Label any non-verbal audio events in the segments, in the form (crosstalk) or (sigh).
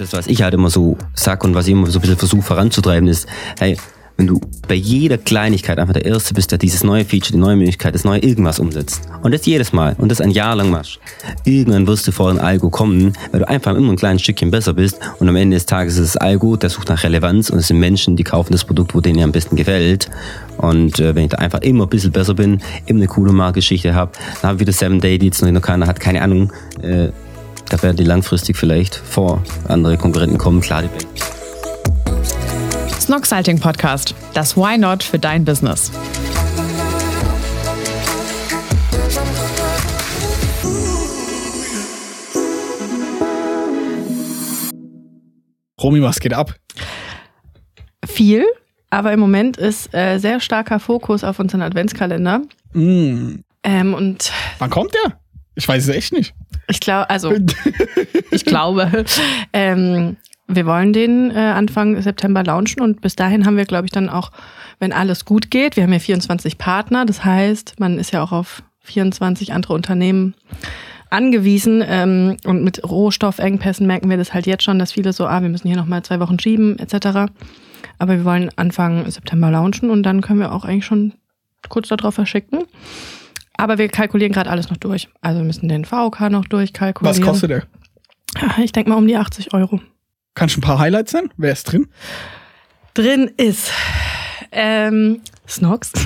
Das, was ich halt immer so sag und was ich immer so ein bisschen versuche voranzutreiben, ist, hey, wenn du bei jeder Kleinigkeit einfach der Erste bist, der dieses neue Feature, die neue Möglichkeit, das neue irgendwas umsetzt. Und das jedes Mal und das ein Jahr lang machst. Irgendwann wirst du vor ein Algo kommen, weil du einfach immer ein kleines Stückchen besser bist und am Ende des Tages ist das Algo, der sucht nach Relevanz und es sind Menschen, die kaufen das Produkt, wo denen am besten gefällt. Und äh, wenn ich da einfach immer ein bisschen besser bin, immer eine coole Marktgeschichte habe, dann habe ich wieder Seven Day, jetzt noch keiner hat, keine Ahnung, äh, da werden die langfristig vielleicht vor andere Konkurrenten kommen, klar, die Bank. Snoxalting Podcast. Das Why Not für dein Business. Romy, was geht ab? Viel, aber im Moment ist äh, sehr starker Fokus auf unseren Adventskalender. Mm. Ähm, und Wann kommt der? Ich weiß es echt nicht. Ich glaube, also (laughs) ich glaube, ähm, wir wollen den äh, Anfang September launchen und bis dahin haben wir, glaube ich, dann auch, wenn alles gut geht, wir haben ja 24 Partner, das heißt, man ist ja auch auf 24 andere Unternehmen angewiesen ähm, und mit Rohstoffengpässen merken wir das halt jetzt schon, dass viele so, ah, wir müssen hier nochmal zwei Wochen schieben etc. Aber wir wollen Anfang September launchen und dann können wir auch eigentlich schon kurz darauf verschicken. Aber wir kalkulieren gerade alles noch durch. Also wir müssen den VK noch durchkalkulieren. Was kostet der? Ich denke mal um die 80 Euro. Kannst du ein paar Highlights nennen? Wer ist drin? Drin ist ähm, Snox. (laughs)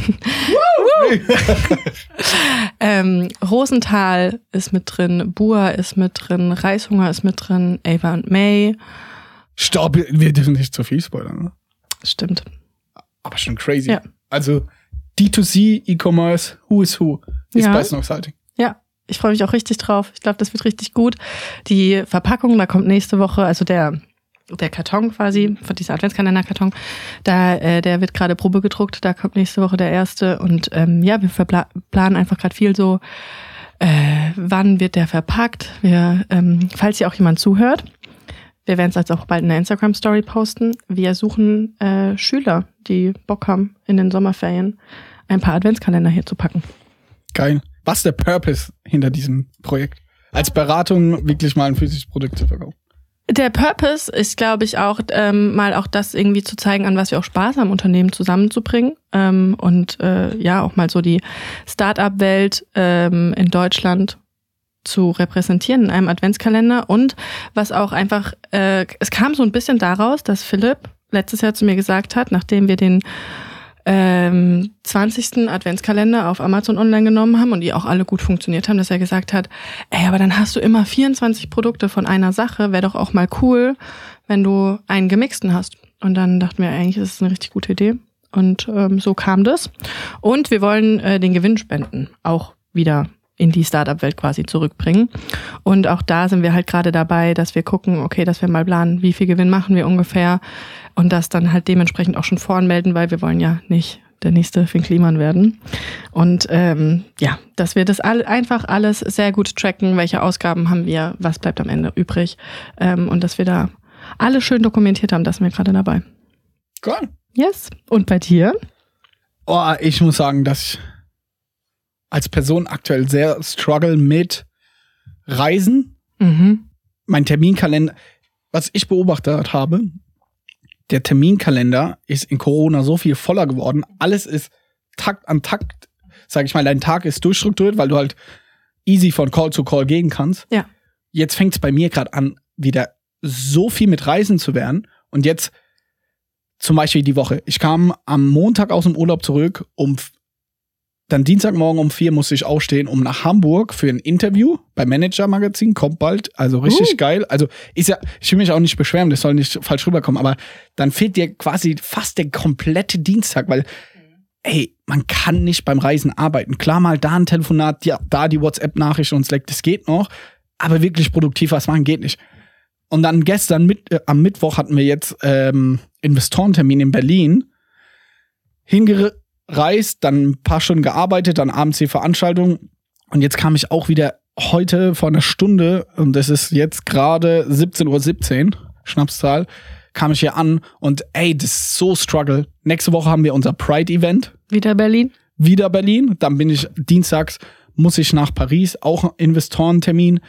ähm, Rosenthal ist mit drin, Bua ist mit drin, Reishunger ist mit drin, Ava und May. Stopp, wir dürfen nicht zu viel spoilern. Ne? Stimmt. Aber schon crazy. Ja. Also D2C, E-Commerce, Who is Who ist Ja. bei Snoxalting. Ja, ich freue mich auch richtig drauf. Ich glaube, das wird richtig gut. Die Verpackung, da kommt nächste Woche, also der der Karton quasi, von dieser Adventskalender-Karton, da, äh, der wird gerade Probe gedruckt, da kommt nächste Woche der erste. Und ähm, ja, wir planen einfach gerade viel so, äh, wann wird der verpackt? Wir, ähm, falls hier auch jemand zuhört, wir werden es jetzt auch bald in der Instagram-Story posten. Wir suchen äh, Schüler, die Bock haben, in den Sommerferien ein paar Adventskalender hier zu packen. Geil. Was ist der Purpose hinter diesem Projekt? Als Beratung wirklich mal ein physisches Produkt zu verkaufen. Der Purpose ist, glaube ich, auch ähm, mal auch das irgendwie zu zeigen, an was wir auch Spaß haben, Unternehmen zusammenzubringen ähm, und äh, ja auch mal so die Start-up-Welt ähm, in Deutschland zu repräsentieren in einem Adventskalender und was auch einfach, äh, es kam so ein bisschen daraus, dass Philipp letztes Jahr zu mir gesagt hat, nachdem wir den ähm, 20. Adventskalender auf Amazon online genommen haben und die auch alle gut funktioniert haben, dass er gesagt hat, ey, aber dann hast du immer 24 Produkte von einer Sache, wäre doch auch mal cool, wenn du einen gemixten hast. Und dann dachten wir, eigentlich ist es eine richtig gute Idee. Und ähm, so kam das. Und wir wollen äh, den Gewinn spenden, auch wieder in die Startup-Welt quasi zurückbringen. Und auch da sind wir halt gerade dabei, dass wir gucken, okay, dass wir mal planen, wie viel Gewinn machen wir ungefähr und das dann halt dementsprechend auch schon voranmelden, weil wir wollen ja nicht der nächste Finn Kliman werden. Und ähm, ja, dass wir das all, einfach alles sehr gut tracken, welche Ausgaben haben wir, was bleibt am Ende übrig ähm, und dass wir da alles schön dokumentiert haben, das sind wir gerade dabei. Geil. Yes. Und bei dir? Oh, ich muss sagen, dass ich als Person aktuell sehr struggle mit Reisen. Mhm. Mein Terminkalender, was ich beobachtet habe, der Terminkalender ist in Corona so viel voller geworden. Alles ist Takt an Takt, sag ich mal, dein Tag ist durchstrukturiert, weil du halt easy von Call zu Call gehen kannst. Ja. Jetzt fängt es bei mir gerade an, wieder so viel mit Reisen zu werden. Und jetzt zum Beispiel die Woche. Ich kam am Montag aus dem Urlaub zurück, um dann Dienstagmorgen um vier musste ich aufstehen, um nach Hamburg für ein Interview beim Manager Magazin. Kommt bald, also richtig Uh. geil. Also ist ja, ich will mich auch nicht beschweren, das soll nicht falsch rüberkommen, aber dann fehlt dir quasi fast der komplette Dienstag, weil ey, man kann nicht beim Reisen arbeiten. Klar mal da ein Telefonat, ja, da die WhatsApp-Nachricht und Slack, das geht noch, aber wirklich produktiv was machen geht nicht. Und dann gestern mit, äh, am Mittwoch hatten wir jetzt ähm, Investorentermin in Berlin. Hingereist, dann ein paar Stunden gearbeitet, dann abends die Veranstaltung. Und jetzt kam ich auch wieder heute vor einer Stunde, und es ist jetzt gerade 17.17 Uhr, Schnapszahl, kam ich hier an und ey, das ist so struggle. Nächste Woche haben wir unser Pride-Event Wieder Berlin? wieder Berlin. Dann bin ich dienstags, muss ich nach Paris, auch Investorentermin.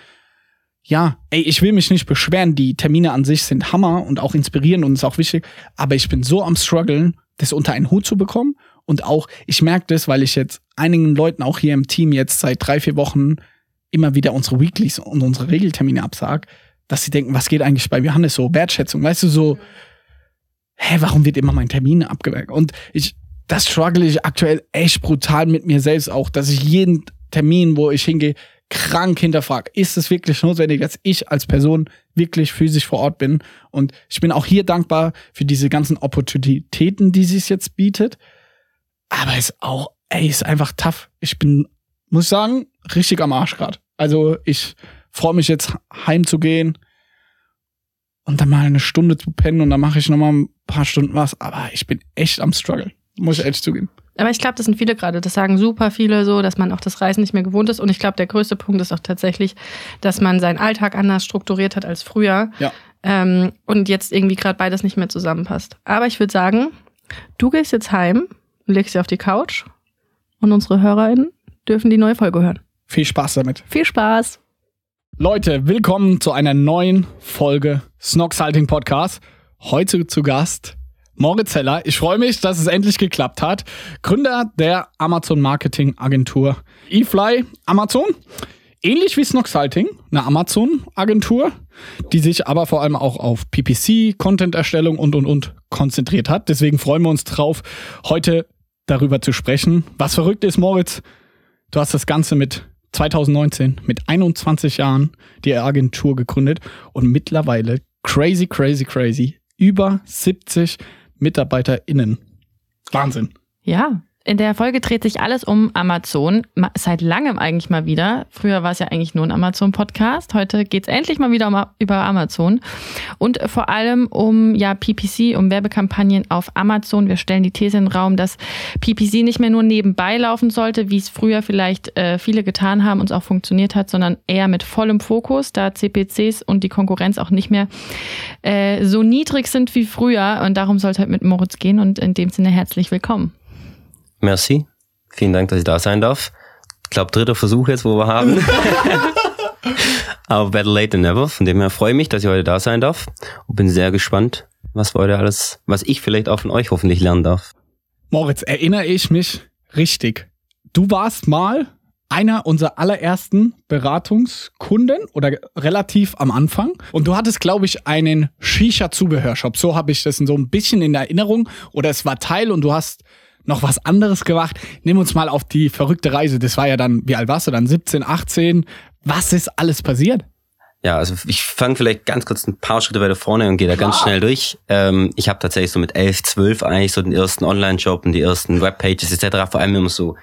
ja, ey, ich will mich nicht beschweren. Die Termine an sich sind Hammer und auch inspirierend und ist auch wichtig. Aber ich bin so am struggeln, das unter einen Hut zu bekommen. Und auch, ich merke das, weil ich jetzt einigen Leuten auch hier im Team jetzt seit drei, vier Wochen immer wieder unsere Weeklies und unsere Regeltermine absag, dass sie denken, was geht eigentlich bei Johannes so? Wertschätzung, weißt du, so, hä, warum wird immer mein Termin abgeweckt? Und ich, das struggle ich aktuell echt brutal mit mir selbst auch, dass ich jeden Termin, wo ich hingehe, krank hinterfrage, ist es wirklich notwendig, dass ich als Person wirklich physisch vor Ort bin? Und ich bin auch hier dankbar für diese ganzen Opportunitäten, die es jetzt bietet. Aber es ist auch, ey, ist einfach tough. Ich bin, muss ich sagen, richtig am Arsch gerade. Also ich freue mich jetzt heimzugehen und dann mal eine Stunde zu pennen und dann mache ich noch mal ein paar Stunden was. Aber ich bin echt am Struggle, muss ich ehrlich zugeben. Aber ich glaube, das sind viele gerade. Das sagen super viele so, dass man auch das Reisen nicht mehr gewohnt ist. Und ich glaube, der größte Punkt ist auch tatsächlich, dass man seinen Alltag anders strukturiert hat als früher. Ja. Ähm, und jetzt irgendwie gerade beides nicht mehr zusammenpasst. Aber ich würde sagen, du gehst jetzt heim und legst dich auf die Couch und unsere HörerInnen dürfen die neue Folge hören. Viel Spaß damit. Viel Spaß! Leute, willkommen zu einer neuen Folge Snox Salting Podcast. Heute zu Gast Moritz Heller. Ich freue mich, dass es endlich geklappt hat. Gründer der Amazon Marketing Agentur eFly Amazon. Ähnlich wie Snox Salting, eine Amazon-Agentur, die sich aber vor allem auch auf PPC, Content-Erstellung und und und konzentriert hat. Deswegen freuen wir uns drauf, heute darüber zu sprechen. Was verrückt ist, Moritz, du hast das Ganze mit 2019 mit 21 Jahren die Agentur gegründet und mittlerweile crazy, crazy, crazy über 70 MitarbeiterInnen. Wahnsinn. Ja, in der Folge dreht sich alles um Amazon. Ma- Seit langem eigentlich mal wieder. Früher war es ja eigentlich nur ein Amazon-Podcast. Heute geht es endlich mal wieder um, über Amazon. Und vor allem um ja, PPC, um Werbekampagnen auf Amazon. Wir stellen die These in den Raum, dass PPC nicht mehr nur nebenbei laufen sollte, wie es früher vielleicht äh, viele getan haben und es auch funktioniert hat, sondern eher mit vollem Fokus, da CPCs und die Konkurrenz auch nicht mehr äh, so niedrig sind wie früher. Und darum sollte halt mit Moritz gehen. Und in dem Sinne herzlich willkommen. Merci. Vielen Dank, dass ich da sein darf. Ich glaube, dritter Versuch jetzt, wo wir haben. (laughs) Aber better late than never. Von dem her freue ich mich, dass ich heute da sein darf und bin sehr gespannt, was wir heute alles, was ich vielleicht auch von euch hoffentlich lernen darf. Moritz, erinnere ich mich richtig. Du warst mal einer unserer allerersten Beratungskunden oder relativ am Anfang. Und du hattest, glaube ich, einen Shisha-Zubehörshop. So habe ich das so ein bisschen in Erinnerung. Oder es war Teil und du hast noch was anderes gemacht. Nimm uns mal auf die verrückte Reise. Das war ja dann, wie alt warst du dann? 17, 18? Was ist alles passiert? Ja, also ich fange vielleicht ganz kurz ein paar Schritte weiter vorne und gehe da ganz schnell durch. Ähm, ich habe tatsächlich so mit 11, 12 eigentlich so den ersten Online-Shop und die ersten Webpages etc. Vor allem immer so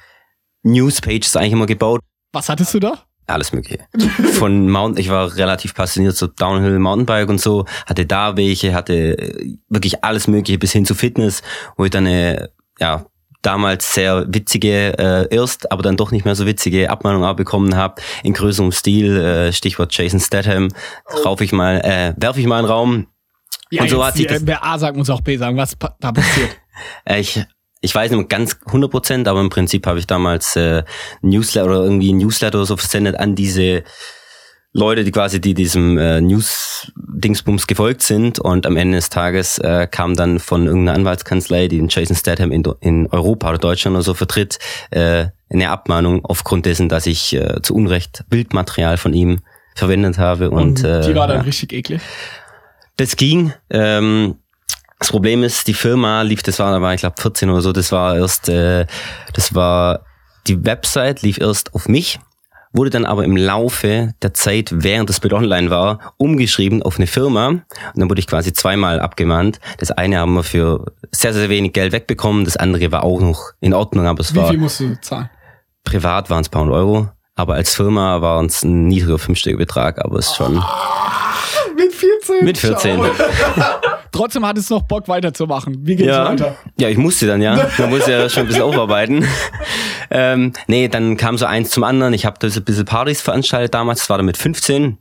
Newspages eigentlich immer gebaut. Was hattest du da? Alles mögliche. (laughs) Von Mountain, ich war relativ passioniert so Downhill Mountainbike und so, hatte da welche, hatte äh, wirklich alles mögliche bis hin zu Fitness, wo ich dann eine, ja, damals sehr witzige, äh, erst, aber dann doch nicht mehr so witzige Abmahnung auch bekommen habe, in größerem Stil, äh, Stichwort Jason Statham, rauf ich mal, äh, werf ich mal einen Raum. Ja, Und so jetzt, hat sich das- äh, wer A sagt, muss auch B sagen. Was da passiert? (laughs) Äh, ich, ich weiß nicht ganz 100 Prozent, aber im Prinzip habe ich damals äh, Newsletter oder irgendwie ein Newsletter oder so versendet an diese Leute, die quasi die diesem äh, News-Dingsbums gefolgt sind und am Ende des Tages äh, kam dann von irgendeiner Anwaltskanzlei, die den Jason Statham in, in Europa oder Deutschland oder so vertritt, äh, eine Abmahnung aufgrund dessen, dass ich äh, zu Unrecht Bildmaterial von ihm verwendet habe und, äh, die war dann ja. richtig eklig. Das ging. Ähm, das Problem ist, die Firma lief, das war, da war ich glaube 14 oder so, das war erst, äh, das war, die Website lief erst auf mich, wurde dann aber im Laufe der Zeit, während das Bild online war, umgeschrieben auf eine Firma. Und dann wurde ich quasi zweimal abgemahnt. Das eine haben wir für sehr, sehr wenig Geld wegbekommen, das andere war auch noch in Ordnung, aber es Wie war viel musst du zahlen? privat waren es ein paar hundert Euro. Aber als Firma war es ein niedriger fünfstelliger Betrag, aber es ist schon Mit 14? mit 14. (laughs) Trotzdem hat es noch Bock weiterzumachen. Wie geht's Ja, weiter? ja, ich musste dann, ja. Man muss ja schon ein bisschen aufarbeiten. (laughs) ähm, nee, dann kam so eins zum anderen. Ich habe ein bisschen Partys veranstaltet damals, das war dann mit 15.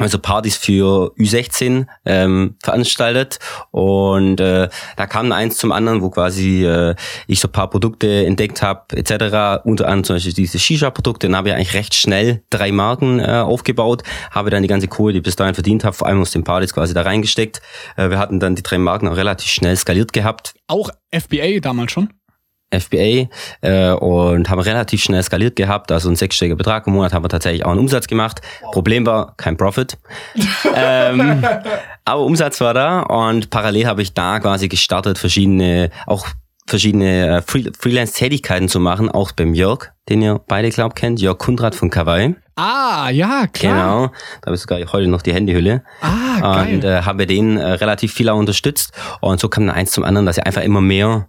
also Partys für Ü16 ähm, veranstaltet und äh, da kam eins zum anderen, wo quasi äh, ich so paar Produkte entdeckt habe etc. Unter anderem zum Beispiel diese Shisha-Produkte. Dann habe ich eigentlich recht schnell drei Marken äh, aufgebaut, habe dann die ganze Kohle, die ich bis dahin verdient habe, vor allem aus den Partys quasi da reingesteckt. Äh, wir hatten dann die drei Marken auch relativ schnell skaliert gehabt. Auch FBA damals schon? FBA äh, und haben relativ schnell skaliert gehabt. Also ein sechsstelliger Betrag im Monat haben wir tatsächlich auch einen Umsatz gemacht. Problem war kein Profit. (laughs) ähm, aber Umsatz war da und parallel habe ich da quasi gestartet, verschiedene, auch verschiedene äh, Free Freelance-Tätigkeiten zu machen, auch beim Jörg, den ihr beide glaubt kennt, Jörg Kundrat von Kawaii. Ah, ja, klar. Genau, da habe ich sogar heute noch die Handyhülle. Ah, geil. Und äh, habe den äh, relativ viel auch unterstützt. Und so kam dann eins zum anderen, dass ich einfach immer mehr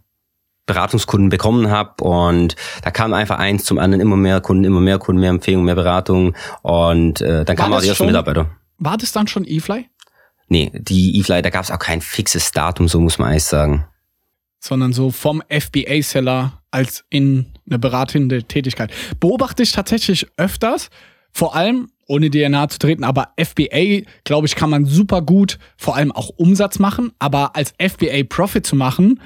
Beratungskunden bekommen habe und da kam einfach eins zum anderen immer mehr Kunden, immer mehr Kunden, mehr Empfehlungen, mehr Beratung und äh, dann kamen auch die ersten Mitarbeiter. War das dann schon eFly? Nee, die eFly, da gab es auch kein fixes Datum, so muss man eigentlich sagen. Sondern so vom FBA-Seller als in eine beratende Tätigkeit. Beobachte ich tatsächlich öfters, vor allem, ohne dir nahe zu treten, aber FBA, glaube ich, kann man super gut vor allem auch Umsatz machen, aber als FBA Profit zu machen,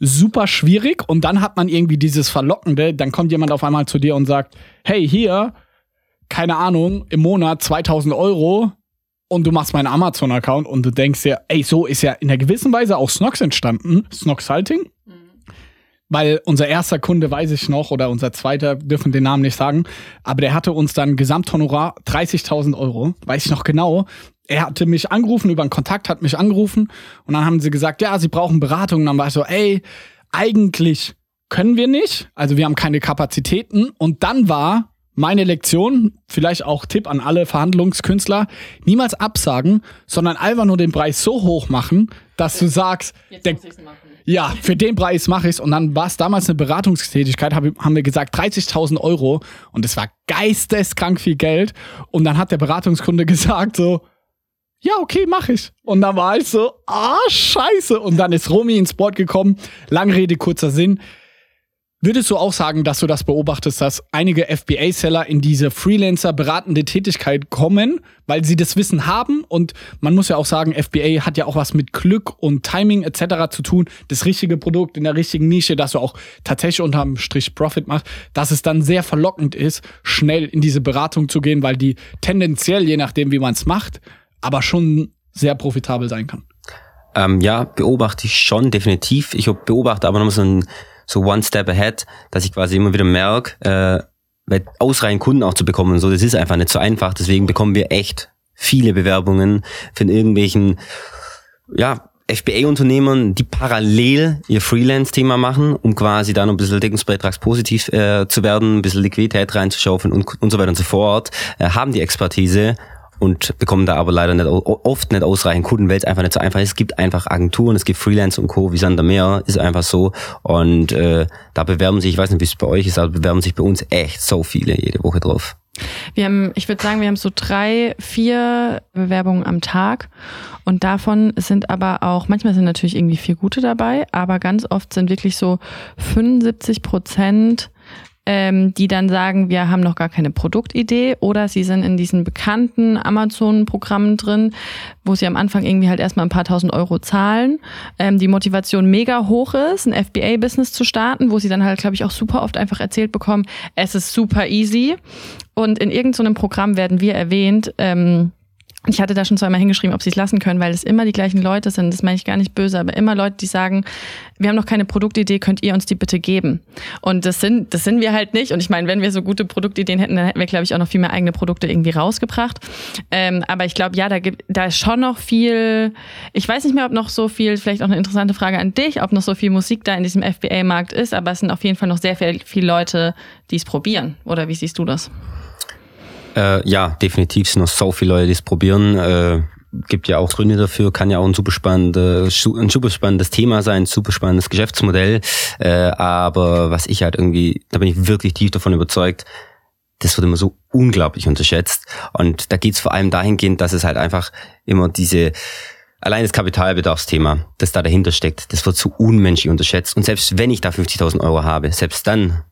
super schwierig und dann hat man irgendwie dieses Verlockende, dann kommt jemand auf einmal zu dir und sagt, hey, hier, keine Ahnung, im Monat 2000 Euro und du machst meinen Amazon-Account und du denkst dir, ey, so ist ja in einer gewissen Weise auch Snox entstanden, Snox Salting. Mhm. Weil unser erster Kunde, weiß ich noch, oder unser zweiter, dürfen den Namen nicht sagen, aber der hatte uns dann Gesamthonorar 30.000 Euro, weiß ich noch genau er hatte mich angerufen, über einen Kontakt hat mich angerufen und dann haben sie gesagt, ja, sie brauchen Beratung. Und dann war ich so, ey, eigentlich können wir nicht, also wir haben keine Kapazitäten. Und dann war meine Lektion, vielleicht auch Tipp an alle Verhandlungskünstler, niemals absagen, sondern einfach nur den Preis so hoch machen, dass du sagst, der, ja, für den Preis mache ich es. Und dann war es damals eine Beratungstätigkeit, hab, haben wir gesagt 30.000 Euro und es war geisteskrank viel Geld. Und dann hat der Beratungskunde (laughs) gesagt so, ja, okay, mach ich. Und dann war ich so, ah, scheiße. Und dann ist Romy ins Board gekommen. Lange Rede, kurzer Sinn. Würdest du auch sagen, dass du das beobachtest, dass einige FBA-Seller in diese Freelancer-beratende Tätigkeit kommen, weil sie das Wissen haben? Und man muss ja auch sagen, FBA hat ja auch was mit Glück und Timing etc. zu tun. Das richtige Produkt in der richtigen Nische, dass du auch tatsächlich unterm Strich Profit machst, dass es dann sehr verlockend ist, schnell in diese Beratung zu gehen, weil die tendenziell, je nachdem, wie man es macht, aber schon sehr profitabel sein kann. Ähm, ja, beobachte ich schon, definitiv. Ich beobachte aber noch so ein so one step ahead, dass ich quasi immer wieder merke, äh, ausreichend Kunden auch zu bekommen und so, das ist einfach nicht so einfach. Deswegen bekommen wir echt viele Bewerbungen von irgendwelchen, ja, FBA-Unternehmern, die parallel ihr Freelance-Thema machen, um quasi dann ein bisschen deckungsbeitragspositiv äh, zu werden, ein bisschen Liquidität reinzuschaufeln und, und so weiter und so fort, äh, haben die Expertise und bekommen da aber leider nicht, oft nicht ausreichend Kunden, weil es einfach nicht so einfach ist. Es gibt einfach Agenturen, es gibt Freelance und Co. wie Sander Meer, ist einfach so. Und äh, da bewerben sich, ich weiß nicht, wie es bei euch ist, aber bewerben sich bei uns echt so viele jede Woche drauf. Wir haben, ich würde sagen, wir haben so drei, vier Bewerbungen am Tag. Und davon sind aber auch, manchmal sind natürlich irgendwie vier gute dabei, aber ganz oft sind wirklich so 75 Prozent ähm, die dann sagen, wir haben noch gar keine Produktidee oder sie sind in diesen bekannten Amazon-Programmen drin, wo sie am Anfang irgendwie halt erstmal ein paar tausend Euro zahlen, ähm, die Motivation mega hoch ist, ein FBA-Business zu starten, wo sie dann halt, glaube ich, auch super oft einfach erzählt bekommen, es ist super easy. Und in irgendeinem Programm werden wir erwähnt, ähm, ich hatte da schon zweimal hingeschrieben, ob sie es lassen können, weil es immer die gleichen Leute sind. Das meine ich gar nicht böse, aber immer Leute, die sagen, wir haben noch keine Produktidee, könnt ihr uns die bitte geben? Und das sind, das sind wir halt nicht. Und ich meine, wenn wir so gute Produktideen hätten, dann hätten wir, glaube ich, auch noch viel mehr eigene Produkte irgendwie rausgebracht. Ähm, aber ich glaube, ja, da gibt, da ist schon noch viel. Ich weiß nicht mehr, ob noch so viel, vielleicht auch eine interessante Frage an dich, ob noch so viel Musik da in diesem FBA-Markt ist. Aber es sind auf jeden Fall noch sehr viel, viele Leute, die es probieren. Oder wie siehst du das? Äh, ja, definitiv sind noch so viele Leute, die es probieren. Äh, gibt ja auch Gründe dafür, kann ja auch ein super, spannendes, ein super spannendes Thema sein, ein super spannendes Geschäftsmodell. Äh, aber was ich halt irgendwie, da bin ich wirklich tief davon überzeugt, das wird immer so unglaublich unterschätzt. Und da geht's vor allem dahingehend, dass es halt einfach immer diese, allein das Kapitalbedarfsthema, das da dahinter steckt, das wird so unmenschlich unterschätzt. Und selbst wenn ich da 50.000 Euro habe, selbst dann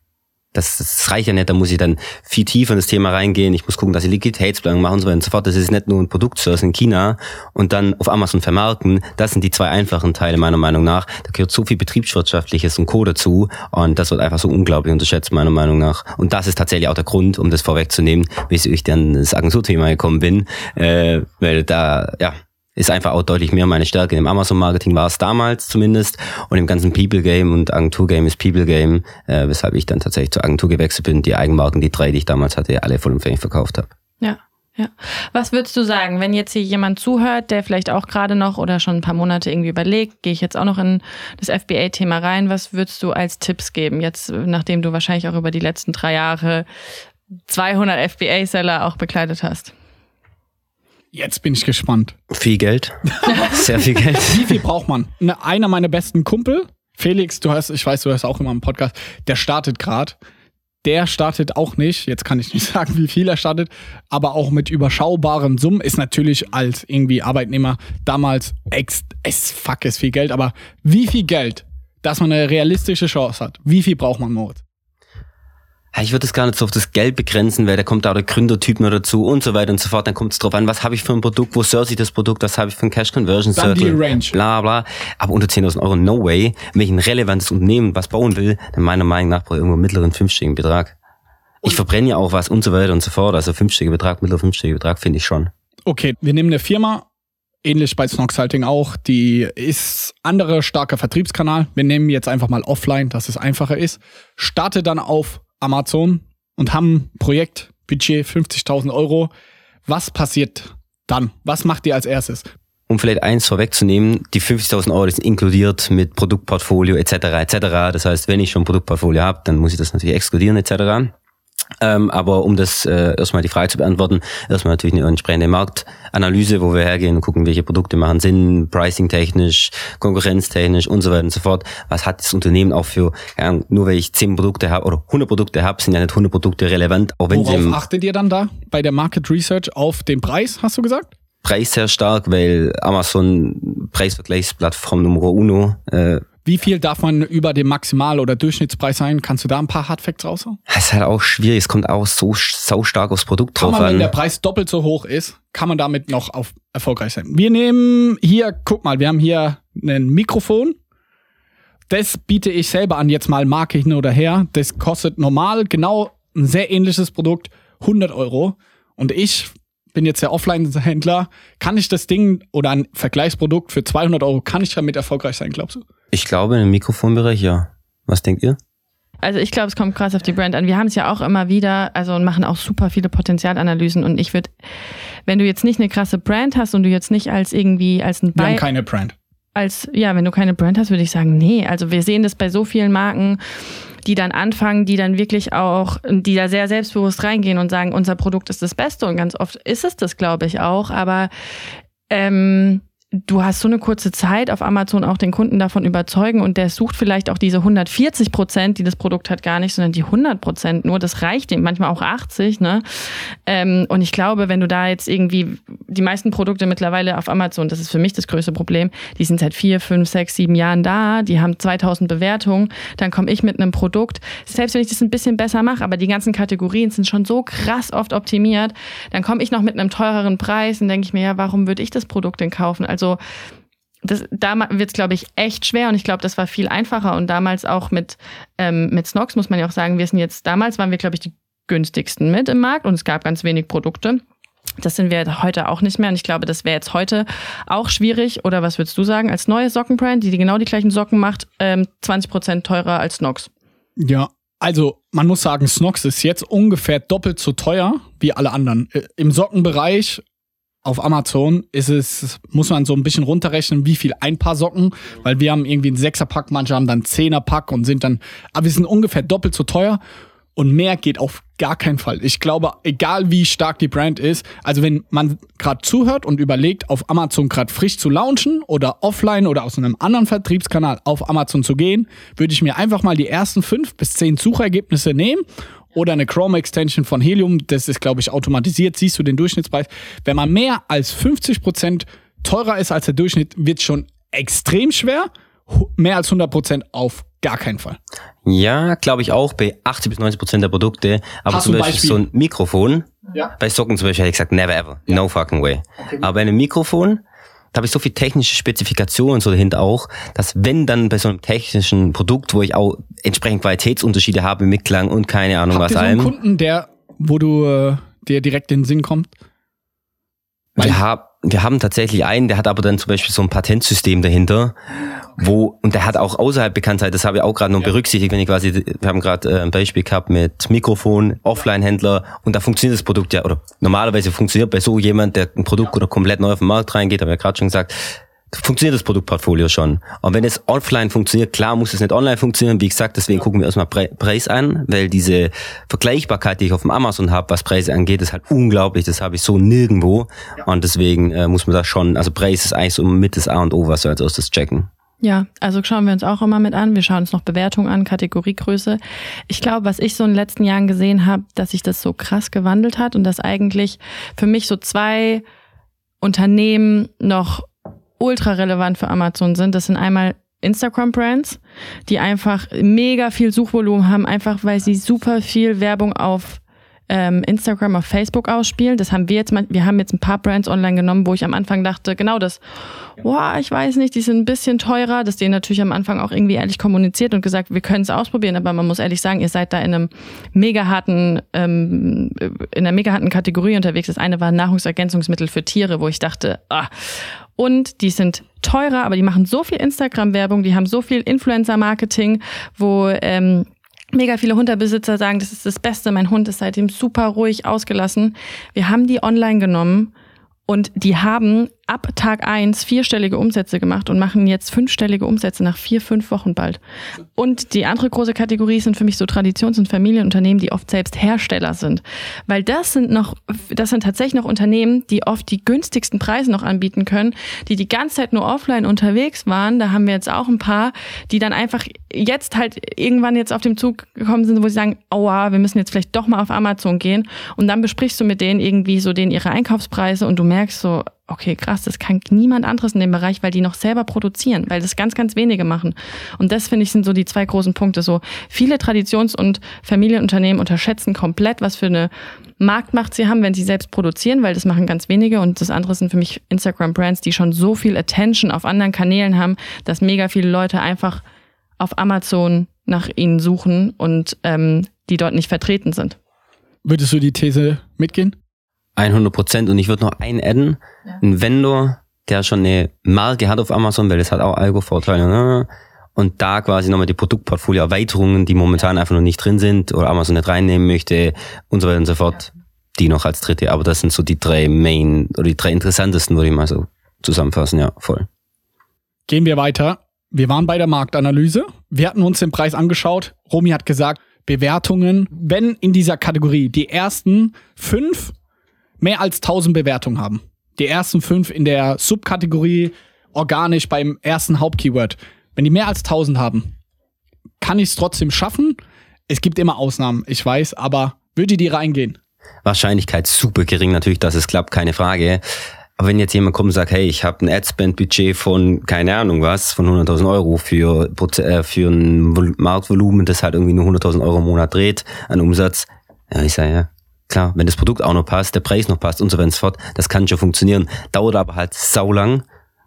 das, das reicht ja nicht, da muss ich dann viel tiefer in das Thema reingehen. Ich muss gucken, dass ich Liquiditätsplanung mache und so weiter und so fort. Das ist nicht nur ein Produktsource in China und dann auf Amazon vermarkten. Das sind die zwei einfachen Teile meiner Meinung nach. Da gehört so viel betriebswirtschaftliches und Co. dazu und das wird einfach so unglaublich unterschätzt, meiner Meinung nach. Und das ist tatsächlich auch der Grund, um das vorwegzunehmen, wieso ich dann das Agenturthema gekommen bin, äh, weil da, ja, ist einfach auch deutlich mehr meine Stärke. Im Amazon-Marketing war es damals zumindest und im ganzen People-Game und Agentur-Game ist People-Game, äh, weshalb ich dann tatsächlich zur Agentur gewechselt bin. Die Eigenmarken, die drei, die ich damals hatte, alle vollumfänglich verkauft habe. Ja. Ja. Was würdest du sagen, wenn jetzt hier jemand zuhört, der vielleicht auch gerade noch oder schon ein paar Monate irgendwie überlegt, gehe ich jetzt auch noch in das FBA-Thema rein, was würdest du als Tipps geben, jetzt nachdem du wahrscheinlich auch über die letzten drei Jahre 200 FBA-Seller auch bekleidet hast? Jetzt bin ich gespannt. Viel Geld. Sehr viel Geld. (laughs) Wie viel braucht man? Ne, einer meiner besten Kumpel, Felix, du hast, ich weiß, du hast auch immer einen Podcast, der startet gerade. Der startet auch nicht, jetzt kann ich nicht (laughs) sagen, wie viel er startet, aber auch mit überschaubaren Summen ist natürlich als irgendwie Arbeitnehmer damals ex, es fuck ist viel Geld, aber wie viel Geld, dass man eine realistische Chance hat? Wie viel braucht man, Moritz? Ich würde es gar nicht so auf das Geld begrenzen, weil da kommt auch der Gründertyp noch dazu und so weiter und so fort. Dann kommt es drauf an, was habe ich für ein Produkt, wo source ich das Produkt, was habe ich für ein Cash Conversion Circle, bla bla. Aber unter 10.000 Euro, no way. Wenn ich ein relevantes Unternehmen was bauen will, dann meiner Meinung nach brauche ich irgendwo einen mittleren fünfstelligen Betrag. Ich verbrenne ja auch was und so weiter und so fort. Also fünfstelliger Betrag, mittlerer fünfstelliger Betrag finde ich schon. Okay, wir nehmen eine Firma, ähnlich bei Snoxhalting auch, die ist andere starker Vertriebskanal. Wir nehmen jetzt einfach mal offline, dass es einfacher ist. Starte dann auf Amazon und haben Projekt, Budget 50.000 Euro. Was passiert dann? Was macht ihr als erstes? Um vielleicht eins vorwegzunehmen, die 50.000 Euro sind inkludiert mit Produktportfolio etc. etc. Das heißt, wenn ich schon ein Produktportfolio habe, dann muss ich das natürlich exkludieren etc. Ähm, aber um das äh, erstmal die Frage zu beantworten, erstmal natürlich eine entsprechende Marktanalyse, wo wir hergehen und gucken, welche Produkte machen Sinn, pricing-technisch, konkurrenztechnisch und so weiter und so fort. Was hat das Unternehmen auch für, ja, nur weil ich 10 Produkte habe oder 100 Produkte habe, sind ja nicht 100 Produkte relevant, auch wenn sie Worauf im achtet ihr dann da bei der Market Research auf den Preis, hast du gesagt? Preis sehr stark, weil Amazon Preisvergleichsplattform Nummer uno äh, Wie viel darf man über dem Maximal- oder Durchschnittspreis sein? Kannst du da ein paar Hardfacts raushauen? das ist halt auch schwierig. Es kommt auch so sau stark aufs Produkt Kann drauf man, wenn der an. Preis doppelt so hoch ist, kann man damit noch auf erfolgreich sein. Wir nehmen hier, guck mal, wir haben hier ein Mikrofon. Das biete ich selber an, jetzt mal Marke hin oder her. Das kostet normal genau ein sehr ähnliches Produkt 100 Euro. Und ich bin jetzt der Offline-Händler. Kann ich das Ding oder ein Vergleichsprodukt für 200 Euro, kann ich damit erfolgreich sein, glaubst du? Ich glaube, im Mikrofonbereich ja. Was denkt ihr? Also ich glaube, es kommt krass auf die Brand an. Wir haben es ja auch immer wieder, also und machen auch super viele Potenzialanalysen und ich würde, wenn du jetzt nicht eine krasse Brand hast und du jetzt nicht als irgendwie als ein Wir haben Bei keine Brand. als ja, wenn du keine Brand hast, würde ich sagen, nee. Also wir sehen das bei so vielen Marken, die dann anfangen, die dann wirklich auch, die da sehr selbstbewusst reingehen und sagen, unser Produkt ist das Beste und ganz oft ist es das, glaube ich auch. Aber ähm, du hast so eine kurze Zeit auf Amazon auch den Kunden davon überzeugen und der sucht vielleicht auch diese 140 Prozent, die das Produkt hat, gar nicht, sondern die 100 Prozent nur. Das reicht ihm, manchmal auch 80. Ne? Ähm, und ich glaube, wenn du da jetzt irgendwie die meisten Produkte mittlerweile auf Amazon, das ist für mich das größte Problem, die sind seit vier, fünf, sechs, sieben Jahren da, die haben 2000 Bewertungen, dann komme ich mit einem Produkt, selbst wenn ich das ein bisschen besser mache, aber die ganzen Kategorien sind schon so krass oft optimiert, dann komme ich noch mit einem teureren Preis und denke ich mir, ja, warum würde ich das Produkt denn kaufen? Also das, da wird es, glaube ich, echt schwer und ich glaube, das war viel einfacher und damals auch mit, ähm, mit Snox muss man ja auch sagen, wir sind jetzt, damals waren wir, glaube ich, die günstigsten mit im Markt und es gab ganz wenig Produkte. Das sind wir heute auch nicht mehr und ich glaube, das wäre jetzt heute auch schwierig. Oder was würdest du sagen, als neue Sockenbrand, die, die genau die gleichen Socken macht, ähm, 20% teurer als Snox? Ja, also man muss sagen, Snox ist jetzt ungefähr doppelt so teuer wie alle anderen. Äh, Im Sockenbereich auf Amazon ist es, muss man so ein bisschen runterrechnen, wie viel ein Paar Socken, weil wir haben irgendwie einen Sechserpack, manche haben dann Zehnerpack und sind dann, aber wir sind ungefähr doppelt so teuer und mehr geht auf gar keinen Fall. Ich glaube, egal wie stark die Brand ist, also wenn man gerade zuhört und überlegt, auf Amazon gerade frisch zu launchen oder offline oder aus einem anderen Vertriebskanal auf Amazon zu gehen, würde ich mir einfach mal die ersten fünf bis zehn Suchergebnisse nehmen oder eine Chrome-Extension von Helium, das ist, glaube ich, automatisiert, siehst du den Durchschnittspreis. Wenn man mehr als 50% teurer ist als der Durchschnitt, wird schon extrem schwer. mehr als 100 Prozent auf gar keinen Fall. Ja, glaube ich auch bei 80 bis 90 Prozent der Produkte. Aber Hast zum Beispiel Beispiel? so ein Mikrofon. Ja. Bei Socken zum Beispiel hätte ich gesagt, never ever. No fucking way. Aber bei einem Mikrofon, da habe ich so viel technische Spezifikationen so dahinter auch, dass wenn dann bei so einem technischen Produkt, wo ich auch entsprechend Qualitätsunterschiede habe mit Klang und keine Ahnung Habt was ihr so einen allem. Kunden, der, wo du äh, dir direkt in den Sinn kommt? Wir, hab, wir haben tatsächlich einen, der hat aber dann zum Beispiel so ein Patentsystem dahinter, wo, und der hat auch außerhalb Bekanntheit, das habe ich auch gerade noch berücksichtigt, wenn ich quasi, wir haben gerade äh, ein Beispiel gehabt mit Mikrofon, Offline-Händler, und da funktioniert das Produkt ja, oder normalerweise funktioniert bei so jemand, der ein Produkt oder komplett neu auf den Markt reingeht, habe ich ja gerade schon gesagt, funktioniert das Produktportfolio schon. Und wenn es offline funktioniert, klar muss es nicht online funktionieren. Wie gesagt, deswegen gucken wir erstmal Pre Preis an, weil diese Vergleichbarkeit, die ich auf dem Amazon habe, was Preise angeht, ist halt unglaublich. Das habe ich so nirgendwo. Und deswegen äh, muss man da schon, also Preis ist eigentlich so mit das A und O, was wir als erstes checken. Ja, also schauen wir uns auch immer mit an. Wir schauen uns noch Bewertungen an, Kategoriegröße. Ich glaube, was ich so in den letzten Jahren gesehen habe, dass sich das so krass gewandelt hat und dass eigentlich für mich so zwei Unternehmen noch ultra relevant für Amazon sind. Das sind einmal Instagram-Brands, die einfach mega viel Suchvolumen haben, einfach weil sie super viel Werbung auf ähm, Instagram, auf Facebook ausspielen. Das haben wir jetzt mal, wir haben jetzt ein paar Brands online genommen, wo ich am Anfang dachte, genau das, boah, ich weiß nicht, die sind ein bisschen teurer. Das denen natürlich am Anfang auch irgendwie ehrlich kommuniziert und gesagt, wir können es ausprobieren, aber man muss ehrlich sagen, ihr seid da in einem mega harten, ähm, in einer mega harten Kategorie unterwegs. Das eine war Nahrungsergänzungsmittel für Tiere, wo ich dachte, ah, und die sind teurer, aber die machen so viel Instagram-Werbung, die haben so viel Influencer-Marketing, wo ähm, mega viele Hundebesitzer sagen, das ist das Beste, mein Hund ist seitdem super ruhig ausgelassen. Wir haben die online genommen und die haben ab Tag eins vierstellige Umsätze gemacht und machen jetzt fünfstellige Umsätze nach vier, fünf Wochen bald. Und die andere große Kategorie sind für mich so Traditions- und Familienunternehmen, die oft selbst Hersteller sind. Weil das sind noch, das sind tatsächlich noch Unternehmen, die oft die günstigsten Preise noch anbieten können, die die ganze Zeit nur offline unterwegs waren. Da haben wir jetzt auch ein paar, die dann einfach jetzt halt irgendwann jetzt auf dem Zug gekommen sind, wo sie sagen, aua, wir müssen jetzt vielleicht doch mal auf Amazon gehen. Und dann besprichst du mit denen irgendwie so denen ihre Einkaufspreise und du merkst so, okay, krass, das kann niemand anderes in dem Bereich, weil die noch selber produzieren, weil das ganz, ganz wenige machen. Und das finde ich sind so die zwei großen Punkte. So viele Traditions- und Familienunternehmen unterschätzen komplett, was für eine Marktmacht sie haben, wenn sie selbst produzieren, weil das machen ganz wenige. Und das andere sind für mich Instagram-Brands, die schon so viel Attention auf anderen Kanälen haben, dass mega viele Leute einfach auf Amazon nach ihnen suchen und ähm, die dort nicht vertreten sind. Würdest du die These mitgehen? 100 Prozent. Und ich würde noch einen adden. Ein Vendor, der schon eine Marke hat auf Amazon, weil das hat auch Algo-Vorteile. Ne? Und da quasi nochmal die Produktportfolio-Erweiterungen, die momentan einfach noch nicht drin sind oder Amazon nicht reinnehmen möchte und so weiter und so fort, die noch als dritte. Aber das sind so die drei Main oder die drei interessantesten, würde ich mal so zusammenfassen. Ja, voll. Gehen wir weiter. Wir waren bei der Marktanalyse. Wir hatten uns den Preis angeschaut. Romy hat gesagt, Bewertungen, wenn in dieser Kategorie die ersten fünf mehr als 1000 Bewertungen haben. Die ersten fünf in der Subkategorie organisch beim ersten Hauptkeyword. Wenn die mehr als 1000 haben, kann ich es trotzdem schaffen. Es gibt immer Ausnahmen, ich weiß, aber würde die reingehen? Wahrscheinlichkeit super gering natürlich, dass es klappt, keine Frage. Aber wenn jetzt jemand kommt und sagt, hey, ich habe ein Adspend-Budget von, keine Ahnung was, von 100.000 Euro für, äh, für ein Vol- Marktvolumen, das halt irgendwie nur 100.000 Euro im Monat dreht an Umsatz, ja, ich sage ja, klar, wenn das Produkt auch noch passt, der Preis noch passt und so weiter und so fort, das kann schon funktionieren. Dauert aber halt saulang,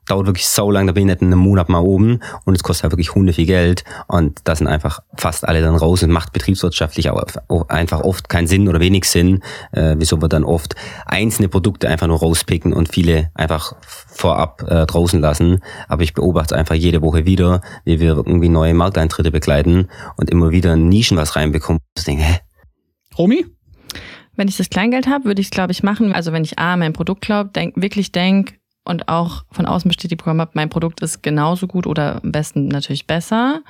dauert wirklich saulang, da bin ich nicht in einem Monat mal oben und es kostet halt wirklich Hunde viel Geld und da sind einfach fast alle dann raus und macht betriebswirtschaftlich auch einfach oft keinen Sinn oder wenig Sinn, äh, wieso wir dann oft einzelne Produkte einfach nur rauspicken und viele einfach vorab äh, draußen lassen. Aber ich beobachte einfach jede Woche wieder, wie wir irgendwie neue Markteintritte begleiten und immer wieder in Nischen was reinbekommen. Ich denke, hä? Romy? Wenn ich das Kleingeld habe, würde ich es, glaube ich, machen. Also wenn ich A, mein Produkt glaub, denk, wirklich denk und auch von außen bestätigt bekommen habe, mein Produkt ist genauso gut oder am besten natürlich besser.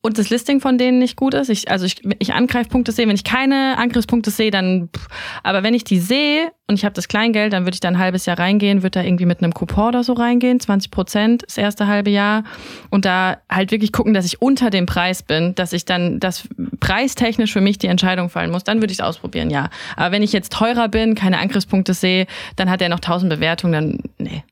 Und das Listing von denen nicht gut ist. Ich, also ich, ich Angreifpunkte sehe, wenn ich keine Angriffspunkte sehe, dann. pff. Aber wenn ich die sehe und ich habe das Kleingeld, dann würde ich da ein halbes Jahr reingehen, würde da irgendwie mit einem Coupon oder so reingehen, 20 Prozent das erste halbe Jahr und da halt wirklich gucken, dass ich unter dem Preis bin, dass ich dann, dass preistechnisch für mich die Entscheidung fallen muss, dann würde ich es ausprobieren, ja. Aber wenn ich jetzt teurer bin, keine Angriffspunkte sehe, dann hat er noch 1000 Bewertungen, dann nee.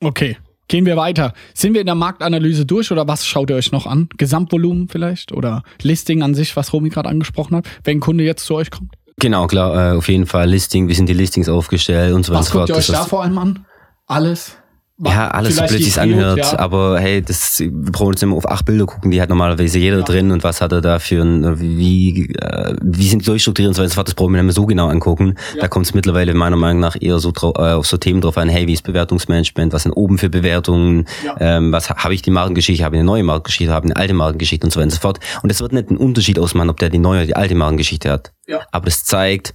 Okay, Gehen wir weiter. Sind wir in der Marktanalyse durch oder was schaut ihr euch noch an? Gesamtvolumen vielleicht oder Listing an sich, was Romy gerade angesprochen hat, wenn ein Kunde jetzt zu euch kommt? Genau, klar, äh, auf jeden Fall Listing, wie sind die Listings aufgestellt und so weiter Was und so guckt ihr euch da vor allem an? Alles? Ja, alles so blöd sich's Field, anhört, ja. aber hey, das wir brauchen jetzt immer auf acht Bilder gucken, die hat normalerweise jeder drin und was hat er da für ein, wie, äh, wie sind die durchstrukturiert und so weiter, das brauchen wir nicht mehr so genau angucken. Da kommt es mittlerweile meiner Meinung nach eher so äh, auf so Themen drauf an, hey, wie ist Bewertungsmanagement, was sind oben für Bewertungen, Ja. ähm, was habe ich die Markengeschichte, habe ich eine neue Markengeschichte, habe ich eine alte Markengeschichte und so weiter und so fort. Und es wird nicht einen Unterschied ausmachen, ob der die neue oder die alte Markengeschichte hat. Ja. Aber das zeigt,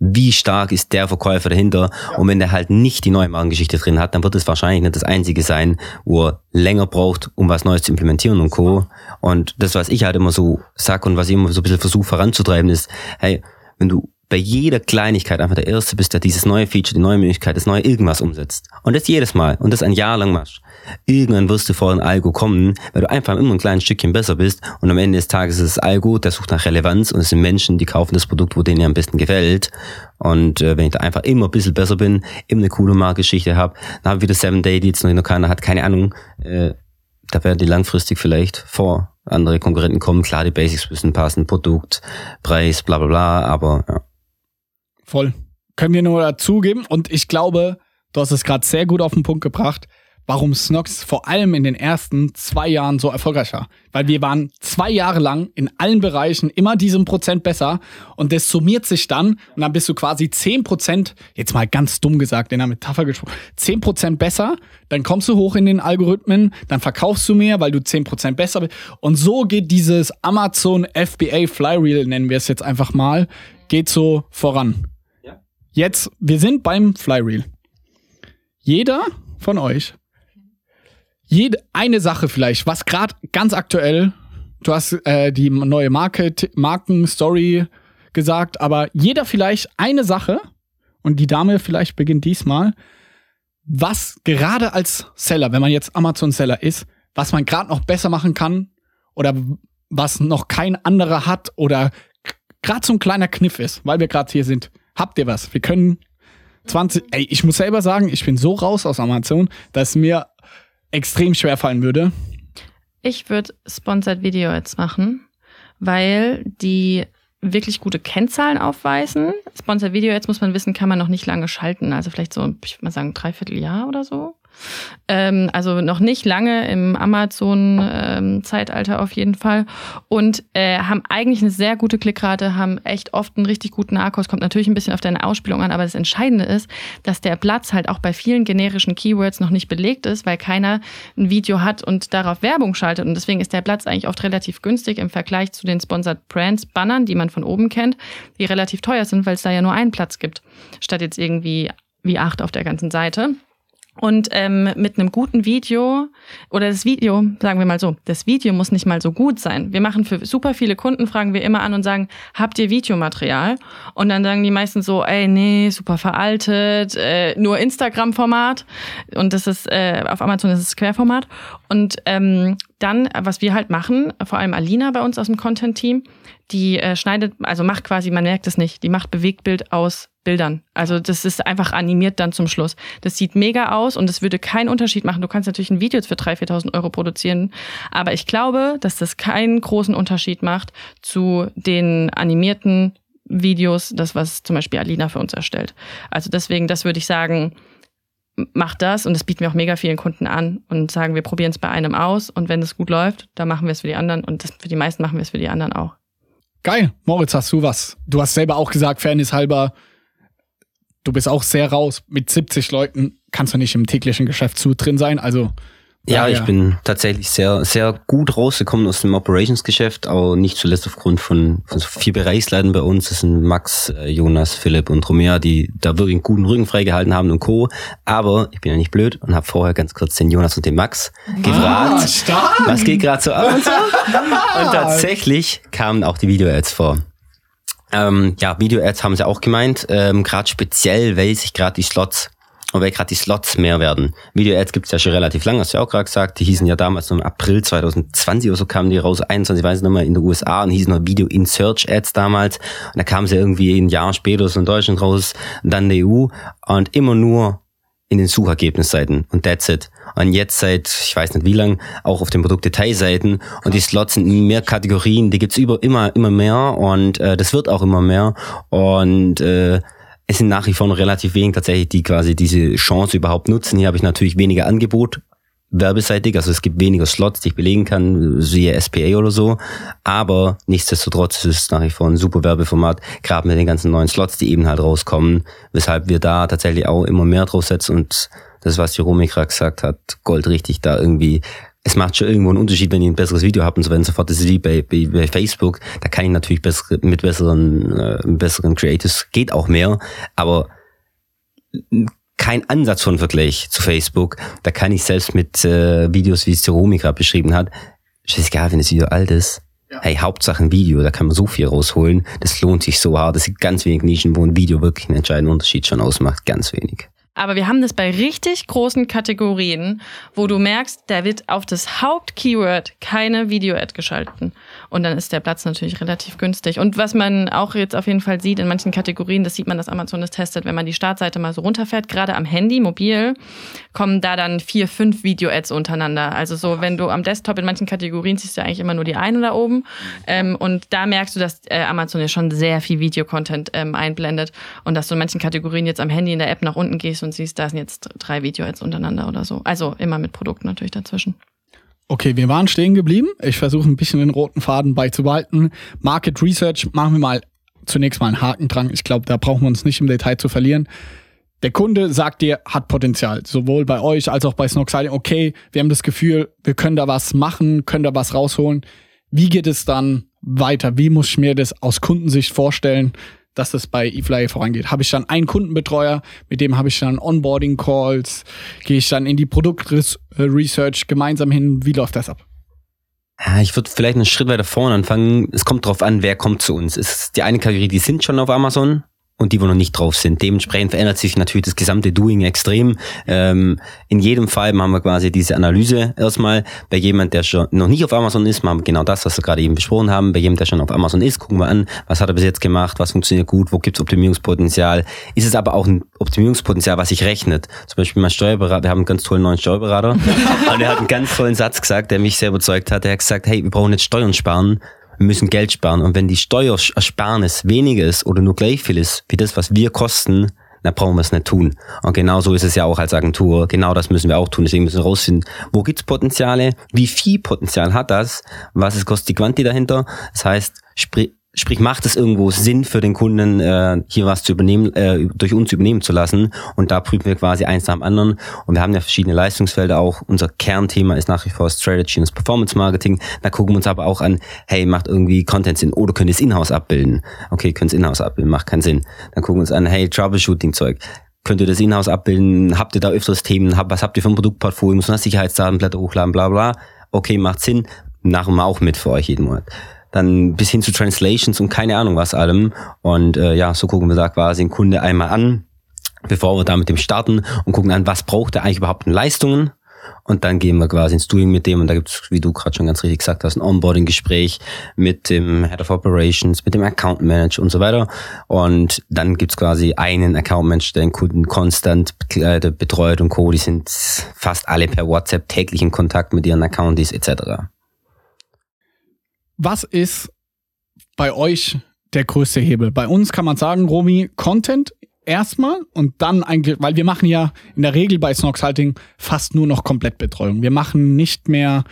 wie stark ist der Verkäufer dahinter. Und wenn der halt nicht die neue Markengeschichte drin hat, dann wird es wahrscheinlich nicht das einzige sein, wo er länger braucht, um was Neues zu implementieren und Co. Und das, was ich halt immer so sag und was ich immer so ein bisschen versuche voranzutreiben, ist, hey, wenn du bei jeder Kleinigkeit einfach der Erste bist, der dieses neue Feature, die neue Möglichkeit, das neue irgendwas umsetzt. Und das jedes Mal. Und das ein Jahr lang machst. Irgendwann wirst du vor ein Algo kommen, weil du einfach immer ein kleines Stückchen besser bist. Und am Ende des Tages ist das Algo, der sucht nach Relevanz und es sind Menschen, die kaufen das Produkt, wo denen am besten gefällt. Und äh, wenn ich da einfach immer ein bisschen besser bin, immer eine coole Marktgeschichte habe, dann habe ich wieder Seven Day, die noch keiner hat, keine Ahnung, äh, da werden die langfristig vielleicht vor andere Konkurrenten kommen. Klar, die Basics müssen passen, Produkt, Preis, bla bla bla, aber ja. Voll. Können wir nur dazugeben. Und ich glaube, du hast es gerade sehr gut auf den Punkt gebracht, warum Snox vor allem in den ersten zwei Jahren so erfolgreich war. Weil wir waren zwei Jahre lang in allen Bereichen immer diesen Prozent besser und das summiert sich dann und dann bist du quasi zehn Prozent, jetzt mal ganz dumm gesagt, in einer Metapher gesprochen, zehn Prozent besser, dann kommst du hoch in den Algorithmen, dann verkaufst du mehr, weil du zehn Prozent besser bist und so geht dieses Amazon FBA Flyreel, nennen wir es jetzt einfach mal, geht so voran. Jetzt, wir sind beim Flyreel. Jeder von euch, jede eine Sache vielleicht, was gerade ganz aktuell, du hast äh, die neue Market, Markenstory gesagt, aber jeder vielleicht eine Sache, und die Dame vielleicht beginnt diesmal, was gerade als Seller, wenn man jetzt Amazon-Seller ist, was man gerade noch besser machen kann oder was noch kein anderer hat oder gerade so ein kleiner Kniff ist, weil wir gerade hier sind. Habt ihr was? Wir können 20. Ey, ich muss selber sagen, ich bin so raus aus Amazon, dass mir extrem schwer fallen würde. Ich würde Sponsored Video Ads machen, weil die wirklich gute Kennzahlen aufweisen. Sponsored Video Ads muss man wissen, kann man noch nicht lange schalten. Also vielleicht so, ich würde mal sagen, dreiviertel Jahr oder so. Ähm, also noch nicht lange im Amazon-Zeitalter auf jeden Fall. Und äh, haben eigentlich eine sehr gute Klickrate, haben echt oft einen richtig guten Narcos. Kommt natürlich ein bisschen auf deine Ausspielung an, aber das Entscheidende ist, dass der Platz halt auch bei vielen generischen Keywords noch nicht belegt ist, weil keiner ein Video hat und darauf Werbung schaltet. Und deswegen ist der Platz eigentlich oft relativ günstig im Vergleich zu den Sponsored Brands Bannern, die man von oben kennt, die relativ teuer sind, weil es da ja nur einen Platz gibt, statt jetzt irgendwie wie acht auf der ganzen Seite. Und ähm, mit einem guten Video oder das Video, sagen wir mal so, das Video muss nicht mal so gut sein. Wir machen für super viele Kunden, fragen wir immer an und sagen, habt ihr Videomaterial? Und dann sagen die meisten so, ey, nee, super veraltet, äh, nur Instagram-Format. Und das ist, äh, auf Amazon ist es Querformat. Und ähm, dann, was wir halt machen, vor allem Alina bei uns aus dem Content-Team, die äh, schneidet, also macht quasi, man merkt es nicht, die macht Bewegtbild aus Bildern. Also das ist einfach animiert dann zum Schluss. Das sieht mega aus und es würde keinen Unterschied machen. Du kannst natürlich ein Video für 3.000, 4.000 Euro produzieren, aber ich glaube, dass das keinen großen Unterschied macht zu den animierten Videos, das was zum Beispiel Alina für uns erstellt. Also deswegen, das würde ich sagen, macht das und das bieten wir auch mega vielen Kunden an und sagen, wir probieren es bei einem aus und wenn es gut läuft, dann machen wir es für die anderen und das, für die meisten machen wir es für die anderen auch. Geil. Moritz, hast du was? Du hast selber auch gesagt, Fairness halber, du bist auch sehr raus. Mit 70 Leuten kannst du nicht im täglichen Geschäft zu drin sein. Also. Ja, daher- ich bin tatsächlich sehr, sehr gut rausgekommen aus dem Operations-Geschäft, aber nicht zuletzt aufgrund von, von so vier Bereichsleitern bei uns. Das sind Max, äh, Jonas, Philipp und Romea, die da wirklich einen guten Rücken freigehalten haben und Co. Aber ich bin ja nicht blöd und habe vorher ganz kurz den Jonas und den Max Ah, gefragt, stark. was geht gerade so ab und so. (laughs) Und tatsächlich kamen auch die Video-Ads vor. Ähm, ja, Video-Ads haben sie auch gemeint, ähm, gerade speziell, weil sich gerade die Slots und weil gerade die Slots mehr werden. Video-Ads gibt's ja schon relativ lange, hast du ja auch gerade gesagt. Die hießen ja damals im April 2020 oder so kamen die raus, 21, weiß ich nicht mehr, in den USA und hießen noch Video-In-Search-Ads damals. Und da kamen sie irgendwie ein Jahr später so in Deutschland raus, dann die EU und immer nur in den Suchergebnisseiten und that's it. Und jetzt seit, ich weiß nicht wie lang, auch auf den Produktdetailseiten und die Slots sind in mehr Kategorien, die gibt's über immer, immer mehr und äh, das wird auch immer mehr und äh, es sind nach wie vor noch relativ wenig tatsächlich, die quasi diese Chance überhaupt nutzen. Hier habe ich natürlich weniger Angebot, werbeseitig, also es gibt weniger Slots, die ich belegen kann, siehe SPA oder so, aber nichtsdestotrotz ist es nach wie vor ein super Werbeformat, gerade mit den ganzen neuen Slots, die eben halt rauskommen, weshalb wir da tatsächlich auch immer mehr drauf setzen. Und das, was Jerome gerade gesagt hat, Gold richtig da irgendwie es macht schon irgendwo einen Unterschied, wenn ich ein besseres Video habe und so weiter und so fort. Das ist wie bei, bei, bei Facebook. Da kann ich natürlich bessere, mit besseren, äh, besseren Creators geht auch mehr, aber kein Ansatz von Vergleich zu Facebook. Da kann ich selbst mit äh, Videos, wie es Jerome gerade beschrieben hat, scheißegal, wenn das Video alt ist. Ja. Hey, Hauptsache ein Video, da kann man so viel rausholen. Das lohnt sich so hart. Es gibt ganz wenig Nischen, wo ein Video wirklich einen entscheidenden Unterschied schon ausmacht. Ganz wenig. Aber wir haben das bei richtig großen Kategorien, wo du merkst, da wird auf das Hauptkeyword keine Video-Ad geschalten. Und dann ist der Platz natürlich relativ günstig. Und was man auch jetzt auf jeden Fall sieht in manchen Kategorien, das sieht man, dass Amazon das testet, wenn man die Startseite mal so runterfährt, gerade am Handy, mobil, kommen da dann vier, fünf Video-Ads untereinander. Also so, wenn du am Desktop in manchen Kategorien siehst du eigentlich immer nur die eine da oben. Ähm, und da merkst du, dass äh, Amazon ja schon sehr viel Video-Content ähm, einblendet und dass du in manchen Kategorien jetzt am Handy in der App nach unten gehst und siehst, da sind jetzt drei Video-Ads untereinander oder so. Also immer mit Produkten natürlich dazwischen. Okay, wir waren stehen geblieben. Ich versuche ein bisschen den roten Faden beizubehalten. Market Research machen wir mal zunächst mal einen Haken dran. Ich glaube, da brauchen wir uns nicht im Detail zu verlieren. Der Kunde sagt dir, hat Potenzial. Sowohl bei euch als auch bei Snoxiding. Okay, wir haben das Gefühl, wir können da was machen, können da was rausholen. Wie geht es dann weiter? Wie muss ich mir das aus Kundensicht vorstellen? Dass das bei eFly vorangeht. Habe ich dann einen Kundenbetreuer, mit dem habe ich dann Onboarding-Calls, gehe ich dann in die Produktresearch gemeinsam hin. Wie läuft das ab? Ja, ich würde vielleicht einen Schritt weiter vorne anfangen. Es kommt darauf an, wer kommt zu uns. Es ist die eine Kategorie, die sind schon auf Amazon und die, wo noch nicht drauf sind. Dementsprechend verändert sich natürlich das gesamte Doing extrem. Ähm, in jedem Fall machen wir quasi diese Analyse erstmal. Bei jemand, der schon noch nicht auf Amazon ist, machen wir genau das, was wir gerade eben besprochen haben. Bei jemand, der schon auf Amazon ist, gucken wir an, was hat er bis jetzt gemacht, was funktioniert gut, wo gibt es Optimierungspotenzial. Ist es aber auch ein Optimierungspotenzial, was sich rechnet? Zum Beispiel mein Steuerberater, wir haben einen ganz tollen neuen Steuerberater (laughs) und er hat einen ganz tollen Satz gesagt, der mich sehr überzeugt hat. Er hat gesagt, hey, wir brauchen jetzt Steuern sparen wir müssen Geld sparen. Und wenn die Steuersparnis weniger ist oder nur gleich viel ist wie das, was wir kosten, dann brauchen wir es nicht tun. Und genau so ist es ja auch als Agentur. Genau das müssen wir auch tun. Deswegen müssen wir rausfinden, wo gibt's Potenziale, wie viel Potenzial hat das, was ist kostet die Quanti dahinter. Das heißt, sprich, Sprich, macht es irgendwo Sinn für den Kunden, äh, hier was zu übernehmen, äh, durch uns übernehmen zu lassen? Und da prüfen wir quasi eins nach dem anderen. Und wir haben ja verschiedene Leistungsfelder auch. Unser Kernthema ist nach wie vor Strategy und Performance Marketing. Da gucken wir uns aber auch an, hey, macht irgendwie Content Sinn? Oder könnt ihr es in-house abbilden? Okay, könnt ihr es in-house abbilden, macht keinen Sinn. Dann gucken wir uns an, hey, Troubleshooting-Zeug. Könnt ihr das in-house abbilden? Habt ihr da öfters Themen? Was habt ihr für ein Produktportfolio? Muss man Sicherheitsdatenblätter hochladen, bla bla. Okay, macht Sinn. Machen wir auch mit für euch jeden Monat dann bis hin zu Translations und keine Ahnung was allem. Und äh, ja, so gucken wir da quasi den Kunde einmal an, bevor wir da mit dem starten und gucken an, was braucht er eigentlich überhaupt an Leistungen. Und dann gehen wir quasi ins Doing mit dem und da gibt's, wie du gerade schon ganz richtig gesagt hast, ein Onboarding-Gespräch mit dem Head of Operations, mit dem Account Manager und so weiter. Und dann gibt's quasi einen Account Manager, der den Kunden konstant betreut und Co. Die sind fast alle per WhatsApp täglich in Kontakt mit ihren Accounties etc was ist bei euch der größte Hebel? Bei uns kann man sagen, Romy, Content erstmal und dann eigentlich, weil wir machen ja in der Regel bei Snox Halting fast nur noch Komplettbetreuung. Wir machen nicht mehr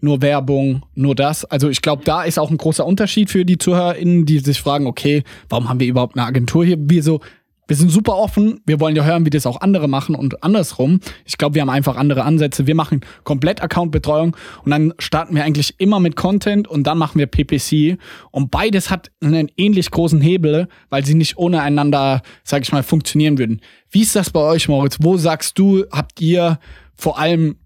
nur Werbung, nur das. Also ich glaube, da ist auch ein großer Unterschied für die ZuhörerInnen, die sich fragen, okay, warum haben wir überhaupt eine Agentur hier? Wir wir sind super offen. Wir wollen ja hören, wie das auch andere machen und andersrum. Ich glaube, wir haben einfach andere Ansätze. Wir machen komplett Accountbetreuung und dann starten wir eigentlich immer mit Content und dann machen wir PPC. Und beides hat einen ähnlich großen Hebel, weil sie nicht ohne einander, sag ich mal, funktionieren würden. Wie ist das bei euch, Moritz? Wo sagst du, habt ihr vor allem,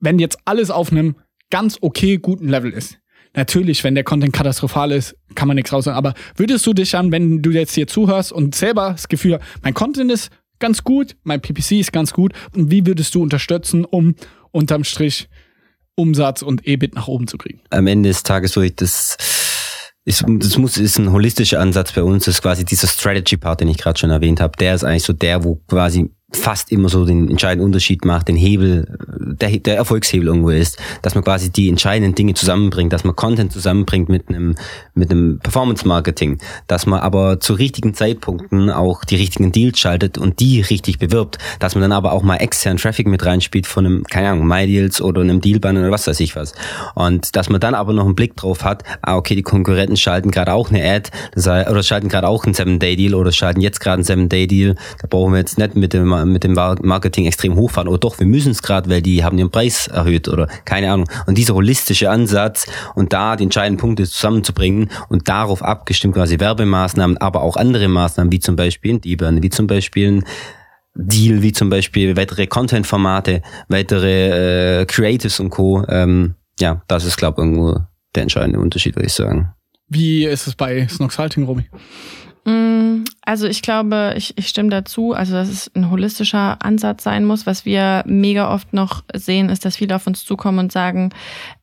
wenn jetzt alles auf einem ganz okay guten Level ist? Natürlich, wenn der Content katastrophal ist, kann man nichts raus sagen. Aber würdest du dich dann, wenn du jetzt hier zuhörst und selber das Gefühl, mein Content ist ganz gut, mein PPC ist ganz gut, und wie würdest du unterstützen, um unterm Strich Umsatz und EBIT nach oben zu kriegen? Am Ende des Tages würde ich das ist, das muss, ist ein holistischer Ansatz bei uns. Das ist quasi dieser Strategy-Part, den ich gerade schon erwähnt habe. Der ist eigentlich so der, wo quasi fast immer so den entscheidenden Unterschied macht, den Hebel, der, der Erfolgshebel irgendwo ist, dass man quasi die entscheidenden Dinge zusammenbringt, dass man Content zusammenbringt mit einem, mit einem Performance-Marketing, dass man aber zu richtigen Zeitpunkten auch die richtigen Deals schaltet und die richtig bewirbt, dass man dann aber auch mal externen Traffic mit reinspielt von einem, keine Ahnung, MyDeals oder einem Dealbanner oder was weiß ich was. Und dass man dann aber noch einen Blick drauf hat, ah, okay, die Konkurrenten schalten gerade auch eine Ad, oder schalten gerade auch einen Seven-Day-Deal oder schalten jetzt gerade einen Seven-Day-Deal, da brauchen wir jetzt nicht mit dem mit dem Marketing extrem hochfahren. Oder doch, wir müssen es gerade, weil die haben ihren Preis erhöht oder keine Ahnung. Und dieser holistische Ansatz und da die entscheidenden Punkte zusammenzubringen und darauf abgestimmt quasi Werbemaßnahmen, aber auch andere Maßnahmen, wie zum Beispiel ein Deburn, wie zum Beispiel ein Deal, wie zum Beispiel weitere Content-Formate, weitere äh, Creatives und Co. Ähm, ja, das ist, glaube ich, irgendwo der entscheidende Unterschied, würde ich sagen. Wie ist es bei Snox Halting, Romy? Mm, also ich glaube, ich, ich stimme dazu, also dass es ein holistischer Ansatz sein muss. Was wir mega oft noch sehen, ist, dass viele auf uns zukommen und sagen,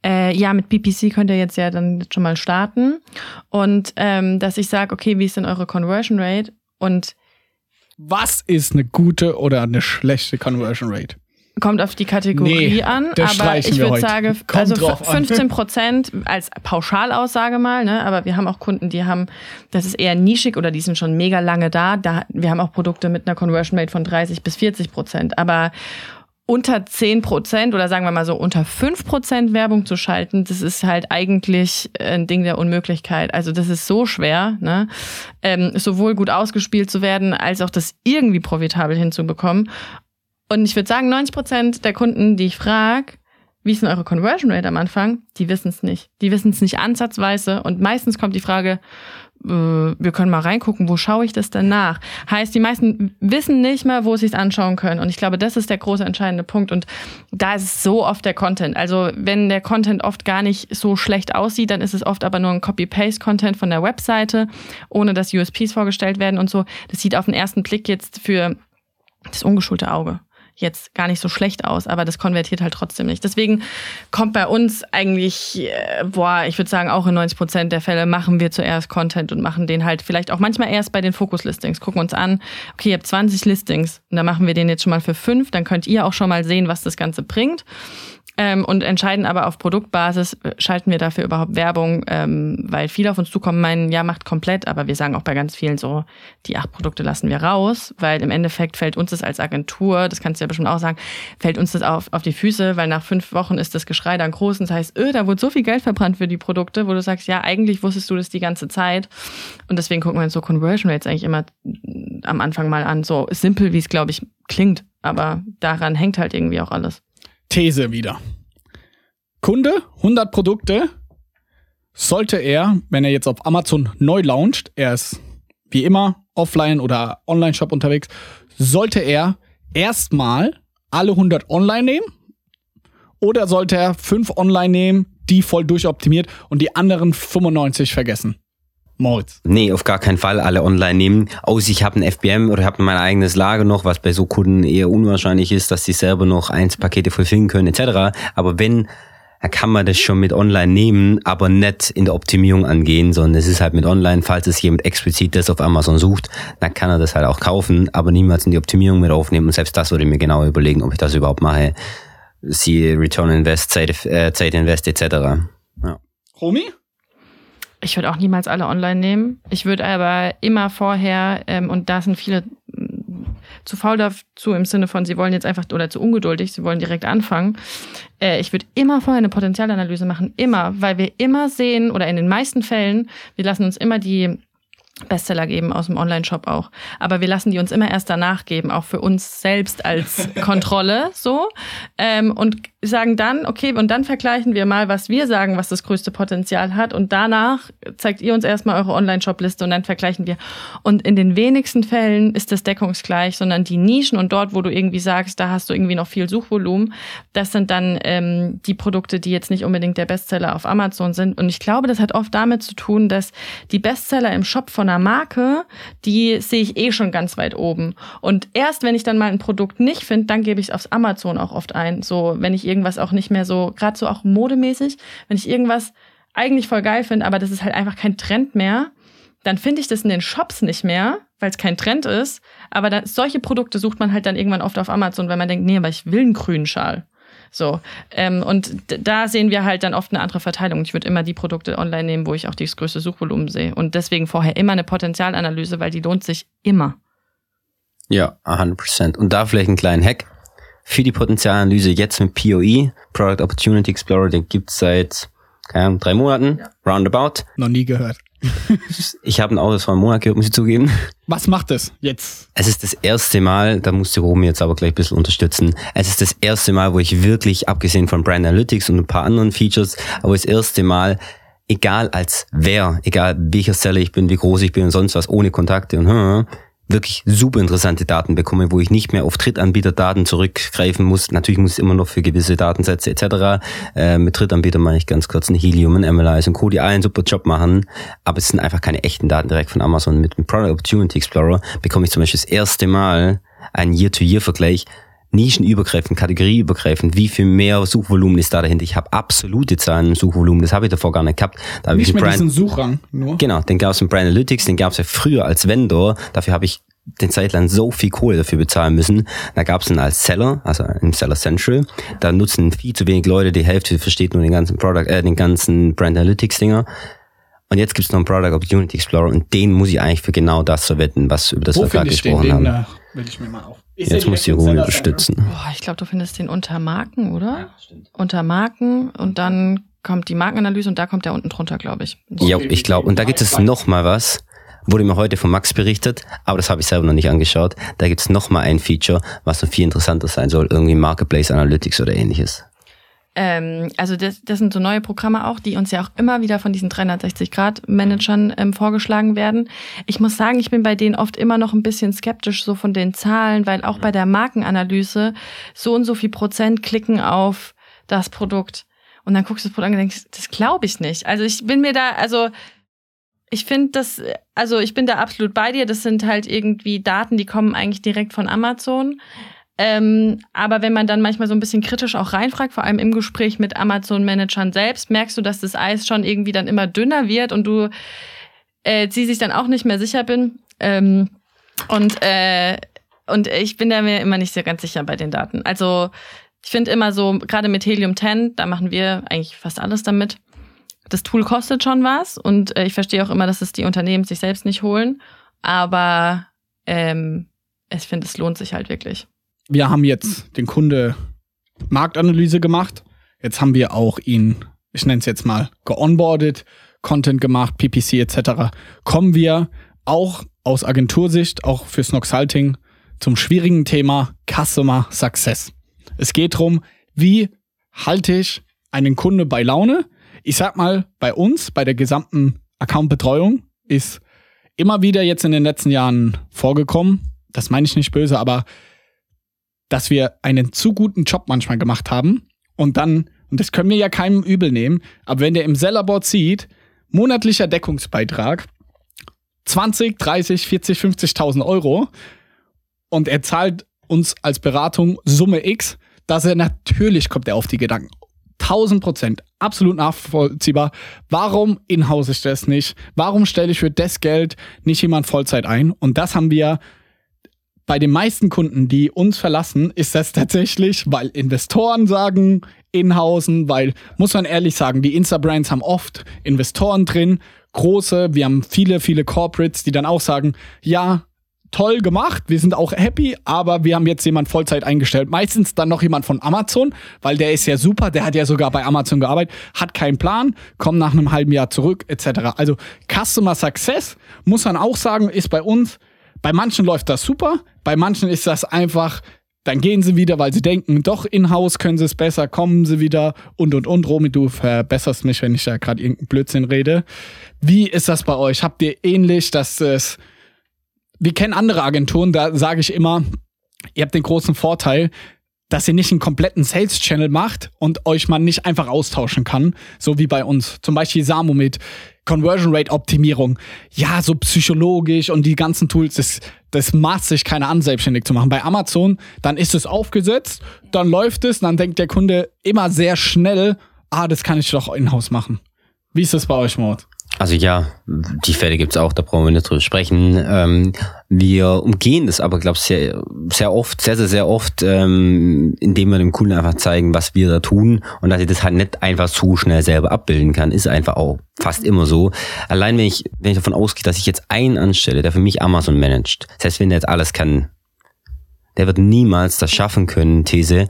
äh, ja, mit PPC könnt ihr jetzt ja dann schon mal starten. Und ähm, dass ich sage, okay, wie ist denn eure Conversion Rate? Und was ist eine gute oder eine schlechte Conversion Rate? Kommt auf die Kategorie Nee, an, aber ich würde sagen, also drauf an. 15 Prozent als Pauschalaussage mal, ne? Aber wir haben auch Kunden, die haben, das ist eher nischig oder die sind schon mega lange da. da wir haben auch Produkte mit einer Conversion Rate von 30 bis 40 Prozent. Aber unter 10 Prozent oder sagen wir mal so unter 5 Prozent Werbung zu schalten, das ist halt eigentlich ein Ding der Unmöglichkeit. Also das ist so schwer, ne? ähm, sowohl gut ausgespielt zu werden, als auch das irgendwie profitabel hinzubekommen. Und ich würde sagen, 90 Prozent der Kunden, die ich frage, wie ist denn eure Conversion Rate am Anfang? Die wissen es nicht. Die wissen es nicht ansatzweise. Und meistens kommt die Frage, äh, wir können mal reingucken, wo schaue ich das denn nach? Heißt, die meisten wissen nicht mehr, wo sie es anschauen können. Und ich glaube, das ist der große entscheidende Punkt. Und da ist es so oft der Content. Also wenn der Content oft gar nicht so schlecht aussieht, dann ist es oft aber nur ein Copy-Paste-Content von der Webseite, ohne dass USPs vorgestellt werden und so. Das sieht auf den ersten Blick jetzt für das ungeschulte Auge jetzt gar nicht so schlecht aus, aber das konvertiert halt trotzdem nicht. Deswegen kommt bei uns eigentlich, äh, boah, ich würde sagen, auch in 90 Prozent der Fälle machen wir zuerst Content und machen den halt vielleicht auch manchmal erst bei den Fokus-Listings. Gucken uns an, okay, ihr habt 20 Listings und dann machen wir den jetzt schon mal für fünf, dann könnt ihr auch schon mal sehen, was das Ganze bringt. Ähm, und entscheiden aber auf Produktbasis, äh, schalten wir dafür überhaupt Werbung, ähm, weil viele auf uns zukommen, meinen, ja, macht komplett, aber wir sagen auch bei ganz vielen so, die acht Produkte lassen wir raus, weil im Endeffekt fällt uns das als Agentur, das kannst du ja bestimmt auch sagen, fällt uns das auf, auf die Füße, weil nach fünf Wochen ist das Geschrei dann groß und das heißt, öh, da wurde so viel Geld verbrannt für die Produkte, wo du sagst, ja, eigentlich wusstest du das die ganze Zeit. Und deswegen gucken wir uns so Conversion Rates eigentlich immer mm, am Anfang mal an, so simpel, wie es, glaube ich, klingt, aber daran hängt halt irgendwie auch alles. These wieder. Kunde, 100 Produkte, sollte er, wenn er jetzt auf Amazon neu launcht, er ist wie immer offline oder Online-Shop unterwegs, sollte er erstmal alle 100 online nehmen oder sollte er 5 online nehmen, die voll durchoptimiert und die anderen 95 vergessen? Moritz. Nee, auf gar keinen Fall alle online nehmen. Außer ich habe ein FBM oder habe mein eigenes Lager noch, was bei so Kunden eher unwahrscheinlich ist, dass sie selber noch eins Pakete vollfüllen können etc. Aber wenn, dann kann man das schon mit online nehmen, aber nicht in der Optimierung angehen, sondern es ist halt mit online, falls es jemand explizit das auf Amazon sucht, dann kann er das halt auch kaufen, aber niemals in die Optimierung mit aufnehmen. Und selbst das würde ich mir genau überlegen, ob ich das überhaupt mache. Siehe Return Invest, Zeit, äh, Zeit Invest etc. Ja. Romy? Ich würde auch niemals alle online nehmen. Ich würde aber immer vorher, ähm, und da sind viele mm, zu faul dazu im Sinne von, sie wollen jetzt einfach, oder zu ungeduldig, sie wollen direkt anfangen. Äh, ich würde immer vorher eine Potenzialanalyse machen. Immer, weil wir immer sehen, oder in den meisten Fällen, wir lassen uns immer die Bestseller geben aus dem Online-Shop auch. Aber wir lassen die uns immer erst danach geben, auch für uns selbst als (laughs) Kontrolle so. Ähm, und sagen dann, okay, und dann vergleichen wir mal, was wir sagen, was das größte Potenzial hat. Und danach zeigt ihr uns erstmal eure Online-Shop-Liste und dann vergleichen wir. Und in den wenigsten Fällen ist das deckungsgleich, sondern die Nischen und dort, wo du irgendwie sagst, da hast du irgendwie noch viel Suchvolumen, das sind dann ähm, die Produkte, die jetzt nicht unbedingt der Bestseller auf Amazon sind. Und ich glaube, das hat oft damit zu tun, dass die Bestseller im Shop von einer Marke, die sehe ich eh schon ganz weit oben. Und erst wenn ich dann mal ein Produkt nicht finde, dann gebe ich es aufs Amazon auch oft ein. So, wenn ich irgendwas auch nicht mehr so, gerade so auch modemäßig, wenn ich irgendwas eigentlich voll geil finde, aber das ist halt einfach kein Trend mehr, dann finde ich das in den Shops nicht mehr, weil es kein Trend ist. Aber da, solche Produkte sucht man halt dann irgendwann oft auf Amazon, weil man denkt, nee, aber ich will einen grünen Schal. So. Ähm, und da sehen wir halt dann oft eine andere Verteilung. Ich würde immer die Produkte online nehmen, wo ich auch das größte Suchvolumen sehe. Und deswegen vorher immer eine Potenzialanalyse, weil die lohnt sich immer. Ja, 100%. Und da vielleicht einen kleinen Hack. Für die Potenzialanalyse jetzt mit POE, Product Opportunity Explorer, den gibt's seit keine Ahnung, drei Monaten, ja. roundabout. Noch nie gehört. (laughs) ich habe ein Auto vor einem Monat gehört, muss ich zugeben. Was macht es jetzt? Es ist das erste Mal, da musste Romy jetzt aber gleich ein bisschen unterstützen. Es ist das erste Mal, wo ich wirklich, abgesehen von Brand Analytics und ein paar anderen Features, aber das erste Mal, egal als wer, egal welcher Seller ich bin, wie groß ich bin und sonst was, ohne Kontakte und hm, wirklich super interessante Daten bekomme, wo ich nicht mehr auf Drittanbieterdaten zurückgreifen muss. Natürlich muss ich immer noch für gewisse Datensätze etc. Äh, mit Drittanbietern mache ich ganz kurz ein Helium, ein MLIs und Co., die allen super Job machen, aber es sind einfach keine echten Daten direkt von Amazon. Mit dem Product Opportunity Explorer bekomme ich zum Beispiel das erste Mal einen Year-to-Year-Vergleich nischenübergreifend, kategorieübergreifend, wie viel mehr Suchvolumen ist da dahinter. Ich habe absolute Zahlen im Suchvolumen, das habe ich davor gar nicht gehabt. Da nicht ich mehr Brand, diesen Suchrang nur? Genau, den gab es im Brand Analytics, den gab es ja früher als Vendor, dafür habe ich den Zeitlang so viel Kohle dafür bezahlen müssen. Da gab es ihn als Seller, also im Seller Central. Da nutzen viel zu wenig Leute, die Hälfte versteht nur den ganzen Product, äh, den ganzen Brand Analytics Dinger. Und jetzt gibt es noch einen Product Opportunity Explorer und den muss ich eigentlich für genau das verwenden, was über das Wo wir gerade gesprochen den, haben. Den, will ich mir mal auf. Jetzt muss die Ruhe unterstützen. Boah, ich glaube, du findest den unter Marken, oder? Ja, stimmt. Unter Marken und dann kommt die Markenanalyse und da kommt der unten drunter, glaube ich. Ja, ich glaube. Und da gibt es noch mal was. Wurde mir heute von Max berichtet, aber das habe ich selber noch nicht angeschaut. Da gibt es noch mal ein Feature, was noch viel interessanter sein soll, irgendwie Marketplace Analytics oder ähnliches. Ähm, also das, das sind so neue Programme auch, die uns ja auch immer wieder von diesen 360-Grad-Managern ähm, vorgeschlagen werden. Ich muss sagen, ich bin bei denen oft immer noch ein bisschen skeptisch so von den Zahlen, weil auch bei der Markenanalyse so und so viel Prozent klicken auf das Produkt. Und dann guckst du das Produkt an und denkst, das glaube ich nicht. Also ich bin mir da, also ich finde das, also ich bin da absolut bei dir. Das sind halt irgendwie Daten, die kommen eigentlich direkt von Amazon. Ähm, aber wenn man dann manchmal so ein bisschen kritisch auch reinfragt, vor allem im Gespräch mit Amazon-Managern selbst, merkst du, dass das Eis schon irgendwie dann immer dünner wird und du äh, sie sich dann auch nicht mehr sicher bin. Ähm, und, äh, und ich bin da mir immer nicht so ganz sicher bei den Daten. Also ich finde immer so, gerade mit Helium 10, da machen wir eigentlich fast alles damit. Das Tool kostet schon was und äh, ich verstehe auch immer, dass es die Unternehmen sich selbst nicht holen. Aber ähm, ich finde, es lohnt sich halt wirklich wir haben jetzt den Kunde Marktanalyse gemacht. Jetzt haben wir auch ihn, ich nenne es jetzt mal, geonboardet, Content gemacht, PPC etc. Kommen wir auch aus Agentursicht, auch für Snoxalting, zum schwierigen Thema Customer Success. Es geht darum, wie halte ich einen Kunde bei Laune? Ich sag mal, bei uns, bei der gesamten Accountbetreuung, ist immer wieder jetzt in den letzten Jahren vorgekommen. Das meine ich nicht böse, aber dass wir einen zu guten Job manchmal gemacht haben und dann, und das können wir ja keinem übel nehmen, aber wenn der im Sellerboard sieht, monatlicher Deckungsbeitrag 20, 30, 40, 50.000 Euro und er zahlt uns als Beratung Summe X, dass er natürlich kommt er auf die Gedanken. 1000 Prozent, absolut nachvollziehbar. Warum in-house ich das nicht? Warum stelle ich für das Geld nicht jemand Vollzeit ein? Und das haben wir bei den meisten Kunden, die uns verlassen, ist das tatsächlich, weil Investoren sagen, Inhausen, weil, muss man ehrlich sagen, die Insta-Brands haben oft Investoren drin, große, wir haben viele, viele Corporates, die dann auch sagen, ja, toll gemacht, wir sind auch happy, aber wir haben jetzt jemand Vollzeit eingestellt. Meistens dann noch jemand von Amazon, weil der ist ja super, der hat ja sogar bei Amazon gearbeitet, hat keinen Plan, kommt nach einem halben Jahr zurück, etc. Also Customer Success, muss man auch sagen, ist bei uns bei manchen läuft das super, bei manchen ist das einfach, dann gehen sie wieder, weil sie denken, doch in-house können sie es besser, kommen sie wieder und und und. Romy, du verbesserst mich, wenn ich da gerade irgendeinen Blödsinn rede. Wie ist das bei euch? Habt ihr ähnlich, dass es. Wir kennen andere Agenturen, da sage ich immer, ihr habt den großen Vorteil, dass ihr nicht einen kompletten Sales-Channel macht und euch man nicht einfach austauschen kann, so wie bei uns. Zum Beispiel Samo mit Conversion Rate Optimierung. Ja, so psychologisch und die ganzen Tools, das, das maßt sich keiner an, selbstständig zu machen. Bei Amazon, dann ist es aufgesetzt, dann läuft es, dann denkt der Kunde immer sehr schnell, ah, das kann ich doch in-house machen. Wie ist das bei euch, Mord? Also ja, die Fälle gibt's auch, da brauchen wir nicht drüber sprechen. Ähm, wir umgehen das aber, glaube ich, sehr, sehr oft, sehr, sehr, sehr oft, ähm, indem wir dem Kunden einfach zeigen, was wir da tun und dass ich das halt nicht einfach so schnell selber abbilden kann, ist einfach auch fast immer so. Allein wenn ich, wenn ich davon ausgehe, dass ich jetzt einen anstelle, der für mich Amazon managt, das heißt, wenn der jetzt alles kann, der wird niemals das schaffen können, These,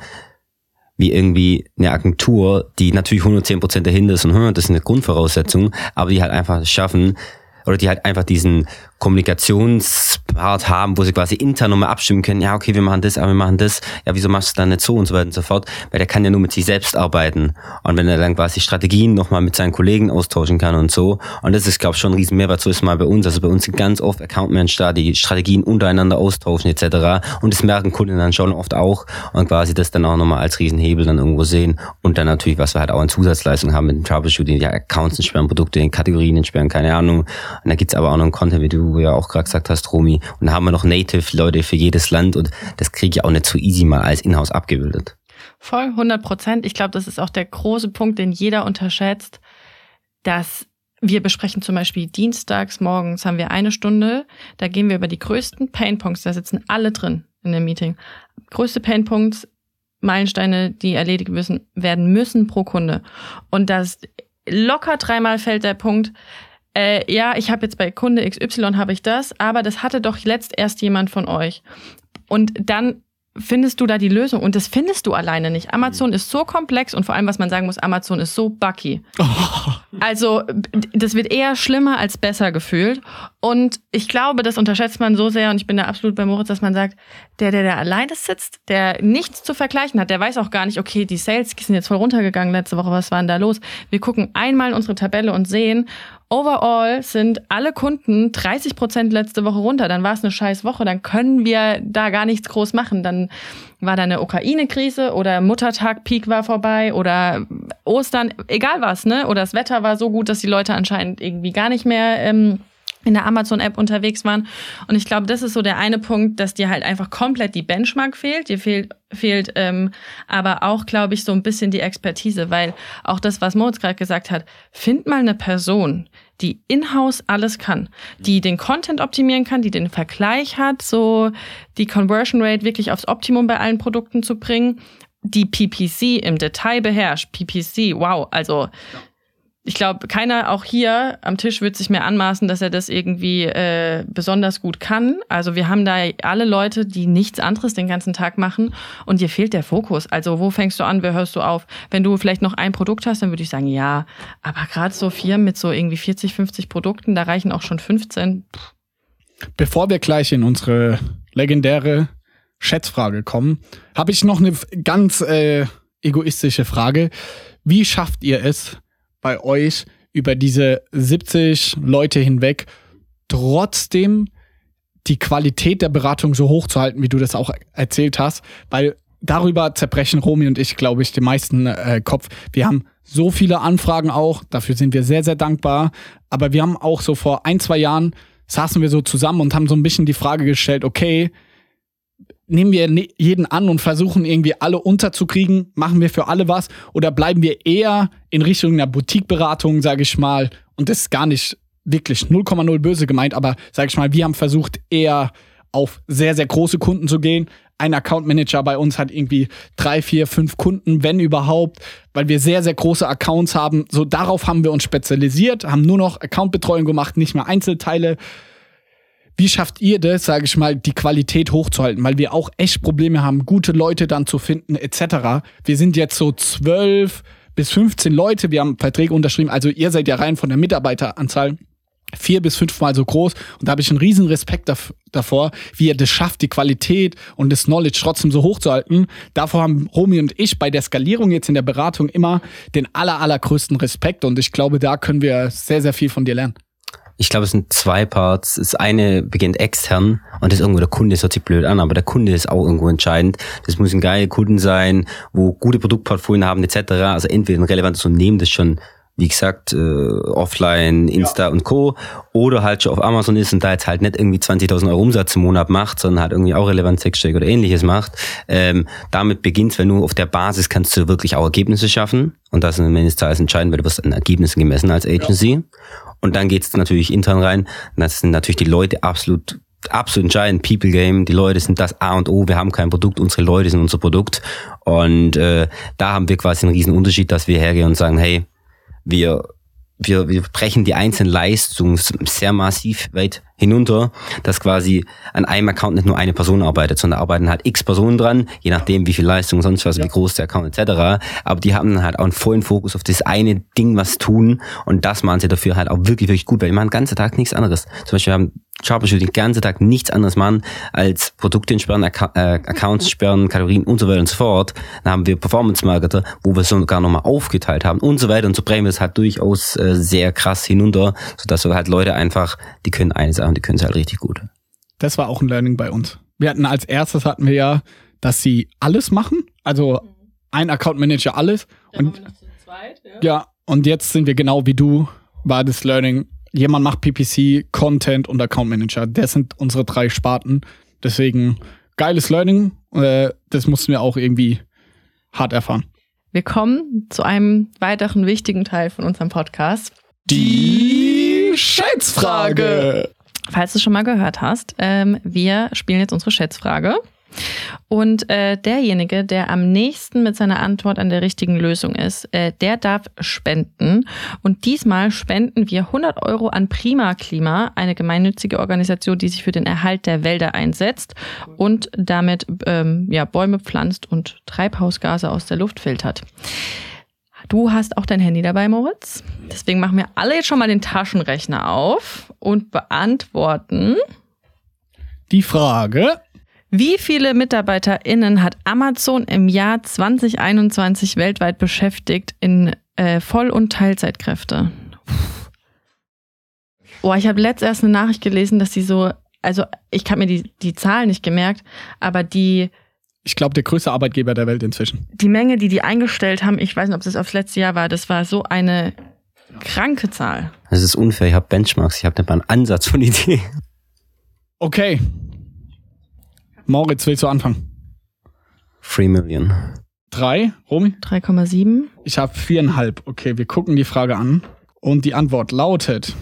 wie irgendwie eine Agentur, die natürlich 110% dahinter ist und hm, das ist eine Grundvoraussetzung, aber die halt einfach schaffen, oder die halt einfach diesen Kommunikationspart haben, wo sie quasi intern nochmal abstimmen können, ja, okay, wir machen das, aber wir machen das, ja, wieso machst du dann nicht so und so weiter und so fort, weil der kann ja nur mit sich selbst arbeiten. Und wenn er dann quasi Strategien nochmal mit seinen Kollegen austauschen kann und so, und das ist, glaube ich, schon ein riesen Mehrwert, so ist mal bei uns, also bei uns sind ganz oft Accountmanager da, die Strategien untereinander austauschen etc. Und das merken Kunden dann schon oft auch und quasi das dann auch nochmal als Riesenhebel dann irgendwo sehen und dann natürlich, was wir halt auch an Zusatzleistungen haben mit dem Troubleshooting, ja, Accounts entsperren, Produkte in Kategorien entsperren, keine Ahnung. Und da gibt's aber auch noch einen Content, wie du ja auch gerade gesagt hast, Romy. Und da haben wir noch Native-Leute für jedes Land und das kriege ich auch nicht so easy mal als Inhouse abgebildet. Voll, 100 Prozent. Ich glaube, das ist auch der große Punkt, den jeder unterschätzt, dass wir besprechen zum Beispiel dienstags morgens haben wir eine Stunde, da gehen wir über die größten Painpoints, da sitzen alle drin in dem Meeting. Größte Painpoints, Meilensteine, die erledigt werden müssen pro Kunde. Und das locker dreimal fällt der Punkt, äh, ja, ich habe jetzt bei Kunde XY habe ich das, aber das hatte doch letzt erst jemand von euch. Und dann findest du da die Lösung und das findest du alleine nicht. Amazon ist so komplex und vor allem, was man sagen muss, Amazon ist so bucky. Oh. (laughs) Also das wird eher schlimmer als besser gefühlt und ich glaube, das unterschätzt man so sehr und ich bin da absolut bei Moritz, dass man sagt, der, der da alleine sitzt, der nichts zu vergleichen hat, der weiß auch gar nicht, okay, die Sales sind jetzt voll runtergegangen letzte Woche, was war denn da los? Wir gucken einmal in unsere Tabelle und sehen, overall sind alle Kunden 30 Prozent letzte Woche runter. Dann war es eine scheiß Woche. Dann können wir da gar nichts groß machen. Dann war da eine Ukraine-Krise oder Muttertag-Peak war vorbei oder Ostern, egal was, ne? Oder das Wetter war so gut, dass die Leute anscheinend irgendwie gar nicht mehr ähm, in der Amazon-App unterwegs waren. Und ich glaube, das ist so der eine Punkt, dass dir halt einfach komplett die Benchmark fehlt. Dir fehlt, fehlt ähm, aber auch, glaube ich, so ein bisschen die Expertise, weil auch das, was Moritz gerade gesagt hat, find mal eine Person, die in-house alles kann, die den Content optimieren kann, die den Vergleich hat, so die Conversion Rate wirklich aufs Optimum bei allen Produkten zu bringen, die PPC im Detail beherrscht. PPC, wow, also ja ich glaube, keiner auch hier am Tisch wird sich mehr anmaßen, dass er das irgendwie äh, besonders gut kann. Also wir haben da alle Leute, die nichts anderes den ganzen Tag machen und dir fehlt der Fokus. Also wo fängst du an, wer hörst du auf? Wenn du vielleicht noch ein Produkt hast, dann würde ich sagen, ja. Aber gerade so Firmen mit so irgendwie 40, 50 Produkten, da reichen auch schon 15. Pff. Bevor wir gleich in unsere legendäre Schätzfrage kommen, habe ich noch eine ganz äh, egoistische Frage. Wie schafft ihr es, bei euch über diese 70 Leute hinweg trotzdem die Qualität der Beratung so hoch zu halten, wie du das auch erzählt hast, weil darüber zerbrechen Romy und ich, glaube ich, den meisten äh, Kopf. Wir haben so viele Anfragen auch, dafür sind wir sehr, sehr dankbar. Aber wir haben auch so vor ein, zwei Jahren saßen wir so zusammen und haben so ein bisschen die Frage gestellt, okay, nehmen wir jeden an und versuchen irgendwie alle unterzukriegen? Machen wir für alle was? Oder bleiben wir eher in Richtung einer Boutique-Beratung, sage ich mal? Und das ist gar nicht wirklich 0,0 böse gemeint, aber sage ich mal, wir haben versucht eher auf sehr, sehr große Kunden zu gehen. Ein Account Manager bei uns hat irgendwie drei, vier, fünf Kunden, wenn überhaupt, weil wir sehr, sehr große Accounts haben. So darauf haben wir uns spezialisiert, haben nur noch Accountbetreuung gemacht, nicht mehr Einzelteile. Wie schafft ihr das, sage ich mal, die Qualität hochzuhalten? Weil wir auch echt Probleme haben, gute Leute dann zu finden, etc. Wir sind jetzt so zwölf bis 15 Leute, wir haben Verträge unterschrieben, also ihr seid ja rein von der Mitarbeiteranzahl vier bis fünfmal so groß. Und da habe ich einen riesen Respekt davor, wie ihr das schafft, die Qualität und das Knowledge trotzdem so hoch zu halten. Davor haben Romy und ich bei der Skalierung jetzt in der Beratung immer den aller, allergrößten Respekt. Und ich glaube, da können wir sehr, sehr viel von dir lernen ich glaube, es sind zwei Parts. Das eine beginnt extern und das ist irgendwo der Kunde, das hört sich blöd an, aber der Kunde ist auch irgendwo entscheidend. Das muss ein geiler Kunden sein, wo gute Produktportfolien haben etc. Also entweder ein relevantes Unternehmen, das schon wie gesagt, äh, offline, Insta und Co. Oder halt schon auf Amazon ist und da jetzt halt nicht irgendwie 20.000 Euro Umsatz im Monat macht, sondern halt irgendwie auch relevant sechsstellig oder ähnliches macht. Ähm, damit beginnt, wenn du auf der Basis kannst du wirklich auch Ergebnisse schaffen. Und das ist am Ende des Tages entscheidend, weil du wirst an Ergebnissen gemessen als Agency. Und dann geht's natürlich intern rein. Und das sind natürlich die Leute absolut absolut entscheidend, People Game, die Leute sind das A und O, wir haben kein Produkt, unsere Leute sind unser Produkt und äh, da haben wir quasi einen riesen Unterschied, dass wir hergehen und sagen, hey, wir wir, wir brechen die einzelnen Leistungen sehr massiv weit hinunter, dass quasi an einem Account nicht nur eine Person arbeitet, sondern arbeiten halt x Personen dran, je nachdem wie viel Leistung, sonst was, ja. wie groß der Account etc. Aber die haben dann halt auch einen vollen Fokus auf das eine Ding, was tun und das machen sie dafür halt auch wirklich, wirklich gut, weil die machen den ganzen Tag nichts anderes. Zum Beispiel haben Troubleshooting den ganzen Tag nichts anderes machen, als Produkte entsperren, Ac äh, Accounts sperren, Kategorien und so weiter und so fort. Dann haben wir Performance-Marketer, wo wir es sogar nochmal aufgeteilt haben und so weiter und so brechen wir es halt durchaus äh, sehr krass hinunter, sodass wir halt Leute einfach, die können eine Sache und die können es halt richtig gut. Das war auch ein Learning bei uns. Wir hatten als erstes hatten wir ja, dass sie alles machen, also ein Account Manager alles. Und, ja. ja, und jetzt sind wir genau wie du, war das Learning, jemand macht PPC, Content und Account Manager. Das sind unsere drei Sparten. Deswegen geiles Learning. Äh, das mussten wir auch irgendwie hart erfahren. Wir kommen zu einem weiteren wichtigen Teil von unserem Podcast. Die Schätzfrage. Falls du schon mal gehört hast, ähm, wir spielen jetzt unsere Schätzfrage. Und äh, derjenige, der am nächsten mit seiner Antwort an der richtigen Lösung ist, äh, der darf spenden. Und diesmal spenden wir 100 Euro an Prima Klima, eine gemeinnützige Organisation, die sich für den Erhalt der Wälder einsetzt und damit ähm, ja, Bäume pflanzt und Treibhausgase aus der Luft filtert. Du hast auch dein Handy dabei, Moritz. Deswegen machen wir alle jetzt schon mal den Taschenrechner auf und beantworten die Frage. Wie viele MitarbeiterInnen hat Amazon im Jahr 2021 weltweit beschäftigt in äh, Voll- und Teilzeitkräfte? Boah, ich habe letztens erst eine Nachricht gelesen, dass sie so, also ich habe mir die, die Zahlen nicht gemerkt, aber die. Ich glaube, der größte Arbeitgeber der Welt inzwischen. Die Menge, die die eingestellt haben, ich weiß nicht, ob das aufs letzte Jahr war, das war so eine kranke Zahl. Das ist unfair, ich habe Benchmarks, ich habe nicht mal einen Ansatz von Idee. Okay, Moritz, willst du anfangen? 3 Million. Drei, Romy? 3,7. Ich habe viereinhalb. Okay, wir gucken die Frage an. Und die Antwort lautet: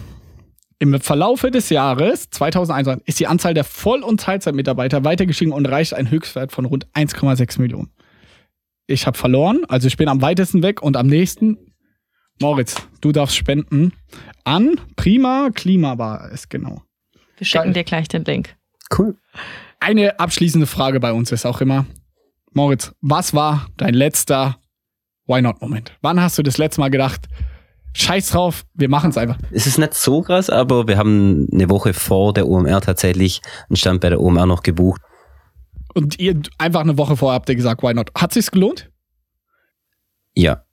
Im Verlaufe des Jahres 2021 ist die Anzahl der Voll- und Teilzeitmitarbeiter weiter gestiegen und reicht einen Höchstwert von rund 1,6 Millionen. Ich habe verloren, also ich bin am weitesten weg und am nächsten. Moritz, du darfst spenden an Prima Klima war es genau. Wir schicken Geil. dir gleich den Link. Cool eine abschließende Frage bei uns ist auch immer, Moritz, was war dein letzter Why Not Moment? Wann hast du das letzte Mal gedacht, Scheiß drauf, wir machen es einfach. Es ist nicht so krass, aber wir haben eine Woche vor der OMR tatsächlich einen Stand bei der OMR noch gebucht. Und ihr einfach eine Woche vorher habt ihr gesagt, why not? Hat sich's gelohnt? Ja.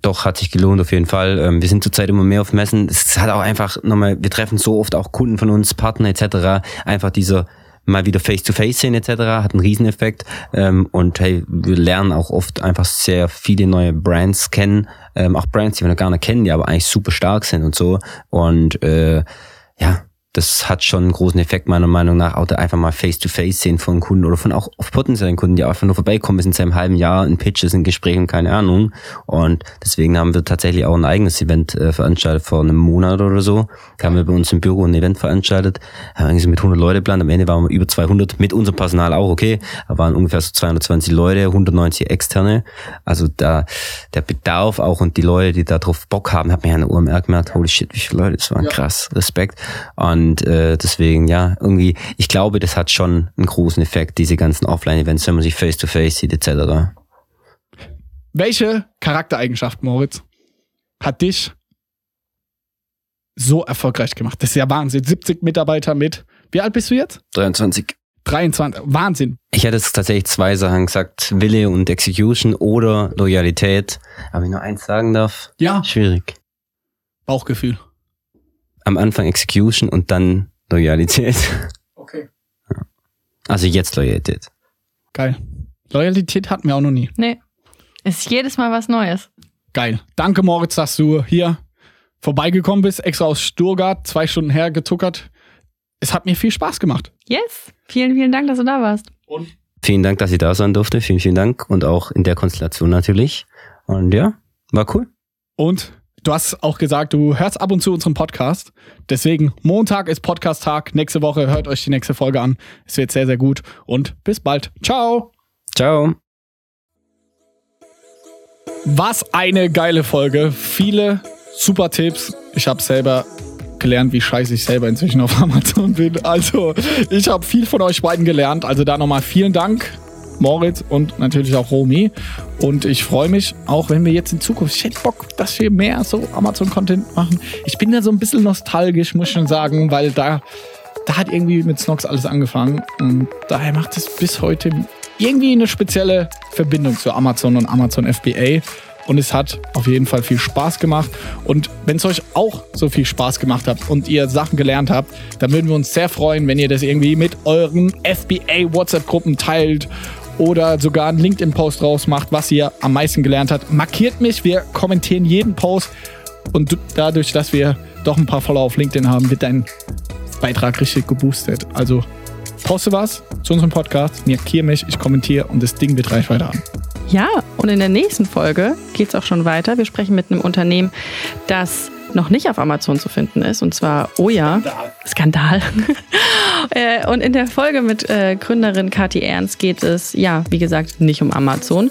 Doch, hat sich gelohnt auf jeden Fall. Ähm, wir sind zurzeit immer mehr auf Messen. Es hat auch einfach nochmal, wir treffen so oft auch Kunden von uns, Partner etc. Einfach dieser mal wieder face-to-face sehen etc. hat einen Rieseneffekt. Ähm, und hey, wir lernen auch oft einfach sehr viele neue Brands kennen, ähm, auch Brands, die wir noch gar nicht kennen, die aber eigentlich super stark sind und so. Und äh, ja, das hat schon einen großen Effekt meiner Meinung nach, auch da einfach mal face-to-face sehen von Kunden oder von auch auf potenziellen Kunden, die einfach nur vorbeikommen, sind seit einem halben Jahr in Pitches, in Gesprächen, keine Ahnung. Und deswegen haben wir tatsächlich auch ein eigenes Event äh, veranstaltet vor einem Monat oder so. Da haben wir bei uns im Büro ein Event veranstaltet, haben eigentlich mit 100 Leute geplant, am Ende waren wir über 200, mit unserem Personal auch, okay, da waren ungefähr so 220 Leute, 190 externe. Also da, der Bedarf auch und die Leute, die da drauf Bock haben, hat mir ja eine OMR gemerkt, holy shit, wie viele Leute, das waren ja. krass, Respekt. Und und äh, deswegen, ja, irgendwie, ich glaube, das hat schon einen großen Effekt, diese ganzen Offline-Events, wenn man sich face-to-face -face sieht, etc. Welche Charaktereigenschaft, Moritz, hat dich so erfolgreich gemacht? Das ist ja Wahnsinn. 70 Mitarbeiter mit. Wie alt bist du jetzt? 23. 23. Wahnsinn. Ich hätte es tatsächlich zwei Sachen gesagt. Wille und Execution oder Loyalität. Aber ich nur eins sagen darf? Ja. Schwierig. Bauchgefühl am Anfang Execution und dann Loyalität. Okay. Also jetzt Loyalität. Geil. Loyalität hatten wir auch noch nie. Nee. Es ist jedes Mal was Neues. Geil. Danke, Moritz, dass du hier vorbeigekommen bist, extra aus Stuttgart, zwei Stunden hergetuckert. Es hat mir viel Spaß gemacht. Yes. Vielen, vielen Dank, dass du da warst. Vielen Dank, dass ich da sein durfte. Vielen, vielen Dank. Und auch in der Konstellation natürlich. Und ja, war cool. Und du hast auch gesagt, du hörst ab und zu unseren Podcast. Deswegen, Montag ist Podcast-Tag. Nächste Woche hört euch die nächste Folge an. Es wird sehr, sehr gut. Und bis bald. Ciao. Ciao. Was eine geile Folge. Viele super Tipps. Ich habe selber gelernt, wie scheiße ich selber inzwischen auf Amazon bin. Also, ich habe viel von euch beiden gelernt. Also da nochmal vielen Dank, Moritz und natürlich auch Romy. Und ich freue mich, auch wenn wir jetzt in Zukunft, ich hätte Bock, dass wir mehr so Amazon-Content machen. Ich bin da so ein bisschen nostalgisch, muss ich schon sagen, weil da, da hat irgendwie mit Snox alles angefangen. Und daher macht es bis heute irgendwie eine spezielle Verbindung zu Amazon und Amazon FBA. Und es hat auf jeden Fall viel Spaß gemacht. Und wenn es euch auch so viel Spaß gemacht hat und ihr Sachen gelernt habt, dann würden wir uns sehr freuen, wenn ihr das irgendwie mit euren FBA WhatsApp-Gruppen teilt oder sogar einen LinkedIn-Post rausmacht, was ihr am meisten gelernt habt. Markiert mich, wir kommentieren jeden Post. Und du- dadurch, dass wir doch ein paar Follower auf LinkedIn haben, wird dein Beitrag richtig geboostet. Also poste was zu unserem Podcast, markiere mich, ich kommentiere und das Ding wird Reichweite haben. Ja, und in der nächsten Folge geht es auch schon weiter. Wir sprechen mit einem Unternehmen, das noch nicht auf Amazon zu finden ist, und zwar Oja. Skandal. (laughs) Äh, und in der Folge mit äh, Gründerin Kathi Ernst geht es, ja, wie gesagt, nicht um Amazon,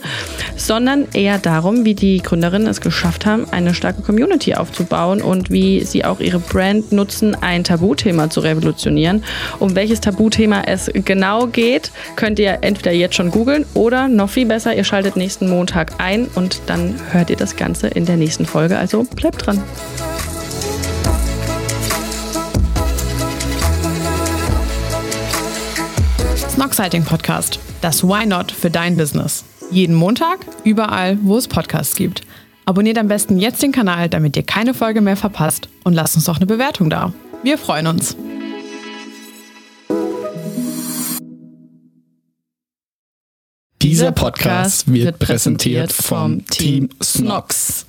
sondern eher darum, wie die Gründerinnen es geschafft haben, eine starke Community aufzubauen und wie sie auch ihre Brand nutzen, ein Tabuthema zu revolutionieren. Um welches Tabuthema es genau geht, könnt ihr entweder jetzt schon googeln oder noch viel besser, ihr schaltet nächsten Montag ein und dann hört ihr das Ganze in der nächsten Folge. Also bleibt dran. Snoxiting Podcast. Das Why Not für dein Business. Jeden Montag, überall, wo es Podcasts gibt. Abonniert am besten jetzt den Kanal, damit ihr keine Folge mehr verpasst und lasst uns doch eine Bewertung da. Wir freuen uns. Dieser Podcast wird präsentiert vom Team Snox.